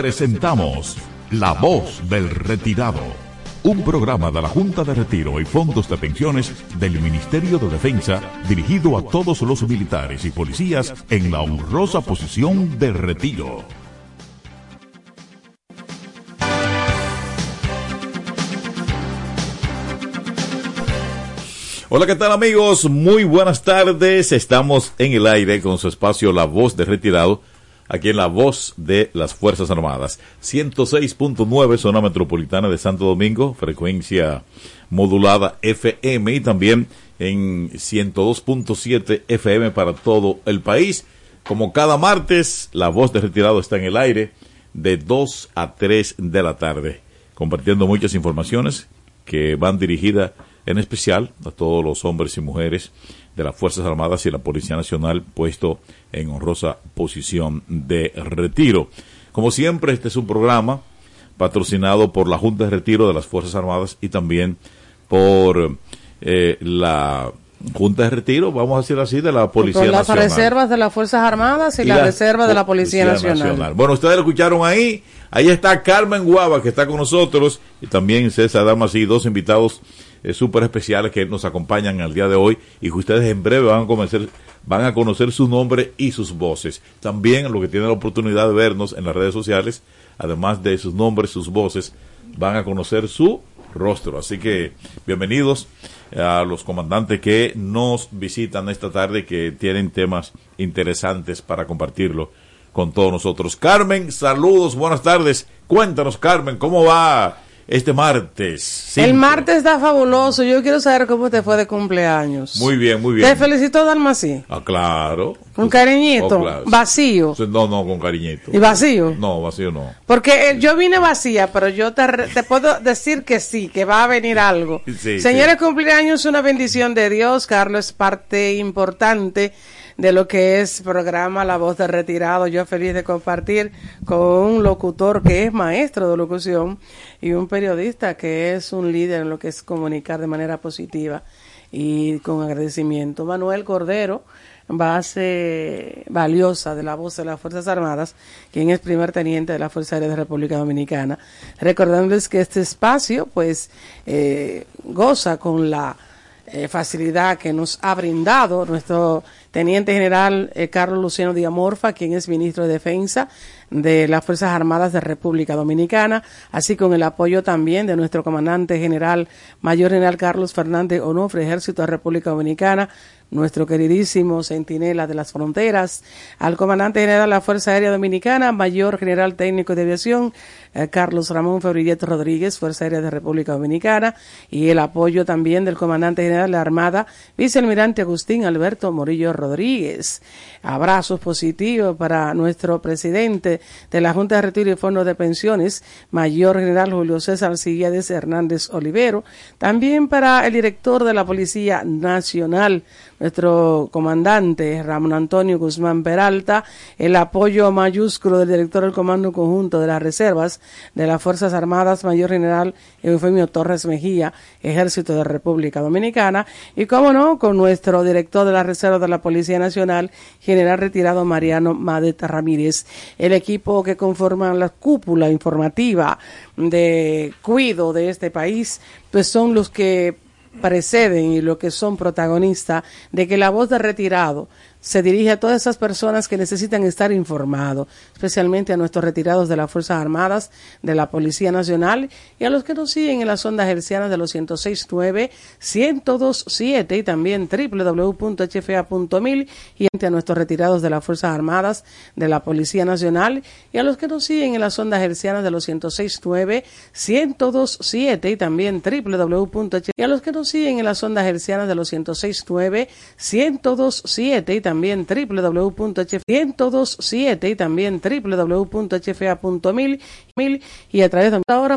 Speaker 9: Presentamos La Voz del Retirado, un programa de la Junta de Retiro y Fondos de Pensiones del Ministerio de Defensa dirigido a todos los militares y policías en la honrosa posición de retiro.
Speaker 10: Hola, ¿qué tal amigos? Muy buenas tardes. Estamos en el aire con su espacio La Voz de Retirado, aquí en La Voz de las Fuerzas Armadas. 106.9 zona metropolitana de Santo Domingo, frecuencia modulada FM y también en 102.7 FM para todo el país. Como cada martes, La Voz de Retirado está en el aire de 2 a 3 de la tarde, compartiendo muchas informaciones que van dirigidas en especial a todos los hombres y mujeres de las Fuerzas Armadas y la Policía Nacional puesto en honrosa posición de retiro. Como siempre, este es un programa patrocinado por la Junta de Retiro de las Fuerzas Armadas y también por eh, la Junta de Retiro, vamos a decir así, de la Policía
Speaker 11: Con las
Speaker 10: Nacional.
Speaker 11: reservas de las Fuerzas Armadas y, la, reserva de la Policía, Nacional.
Speaker 10: Bueno, ustedes lo escucharon ahí. Ahí está Carmen Guava, que está con nosotros, y también César Damas y dos invitados eh, súper especiales que nos acompañan al día de hoy y que ustedes en breve van a conocer, van a conocer su nombre y sus voces. También los que tienen la oportunidad de vernos en las redes sociales, además de sus nombres, sus voces, van a conocer su rostro. Así que bienvenidos a los comandantes que nos visitan esta tarde, que tienen temas interesantes para compartirlo con todos nosotros. Carmen, saludos, buenas tardes. Cuéntanos, Carmen, ¿cómo va este martes?
Speaker 11: El martes está fabuloso. Yo quiero saber cómo te fue de cumpleaños.
Speaker 10: Muy bien, muy bien.
Speaker 11: Te felicito, Dalmací.
Speaker 10: Ah, claro.
Speaker 11: Un cariñito,
Speaker 10: Oh, claro.
Speaker 11: vacío.
Speaker 10: No, no, con cariñito.
Speaker 11: ¿Y vacío?
Speaker 10: No, vacío no.
Speaker 11: Porque eh, yo vine vacía, pero yo te puedo decir que sí, que va a venir algo.
Speaker 10: Sí,
Speaker 11: Señores,
Speaker 10: sí.
Speaker 11: cumpleaños, una bendición de Dios. Carlos es parte importante de lo que es programa La Voz de Retirado. Yo feliz de compartir con un locutor que es maestro de locución y un periodista que es un líder en lo que es comunicar de manera positiva y con agradecimiento. Manuel Cordero, base valiosa de la voz de las Fuerzas Armadas, quien es primer teniente de la Fuerza Aérea de República Dominicana. Recordándoles que este espacio, pues, eh, goza con la eh, facilidad que nos ha brindado nuestro teniente general eh, Carlos Luciano Diamorfa, quien es ministro de Defensa de las Fuerzas Armadas de República Dominicana, así con el apoyo también de nuestro comandante general, mayor general Carlos Fernández Onofre, Ejército de República Dominicana, nuestro queridísimo centinela de las fronteras, al comandante general de la Fuerza Aérea Dominicana, mayor general técnico de aviación, eh, Carlos Ramón Febrillet Rodríguez, Fuerza Aérea de República Dominicana, y el apoyo también del comandante general de la Armada, vicealmirante Agustín Alberto Morillo Rodríguez. Abrazos positivos para nuestro presidente de la Junta de Retiro y Fondos de Pensiones, mayor general Julio César Siguiades Hernández Olivero. También para el director de la Policía Nacional, nuestro comandante Ramón Antonio Guzmán Peralta, el apoyo mayúsculo del director del Comando Conjunto de las Reservas de las Fuerzas Armadas, Mayor General Eufemio Torres Mejía, Ejército de República Dominicana, y cómo no, con nuestro director de la Reserva de la Policía Nacional, General Retirado Mariano Madet Ramírez, el equipo que conforma la cúpula informativa de cuido de este país, pues son los que preceden y lo que son protagonistas de que la voz de retirado se dirige a todas esas personas que necesitan estar informados, especialmente a nuestros retirados de las Fuerzas Armadas, de la Policía Nacional y a los que nos siguen en las ondas hercianas de los 106.9, 102.7 y también www.hfa.mil y a nuestros retirados de las Fuerzas Armadas, de la Policía Nacional y a los que nos siguen en las ondas hercianas de los 106.9, 102.7 y también www.hfa y a los que nos siguen en las ondas hercianas de los 106.9, 102.7 y también www.hfa.102.7 y también www.hfa.mil y a través de ahora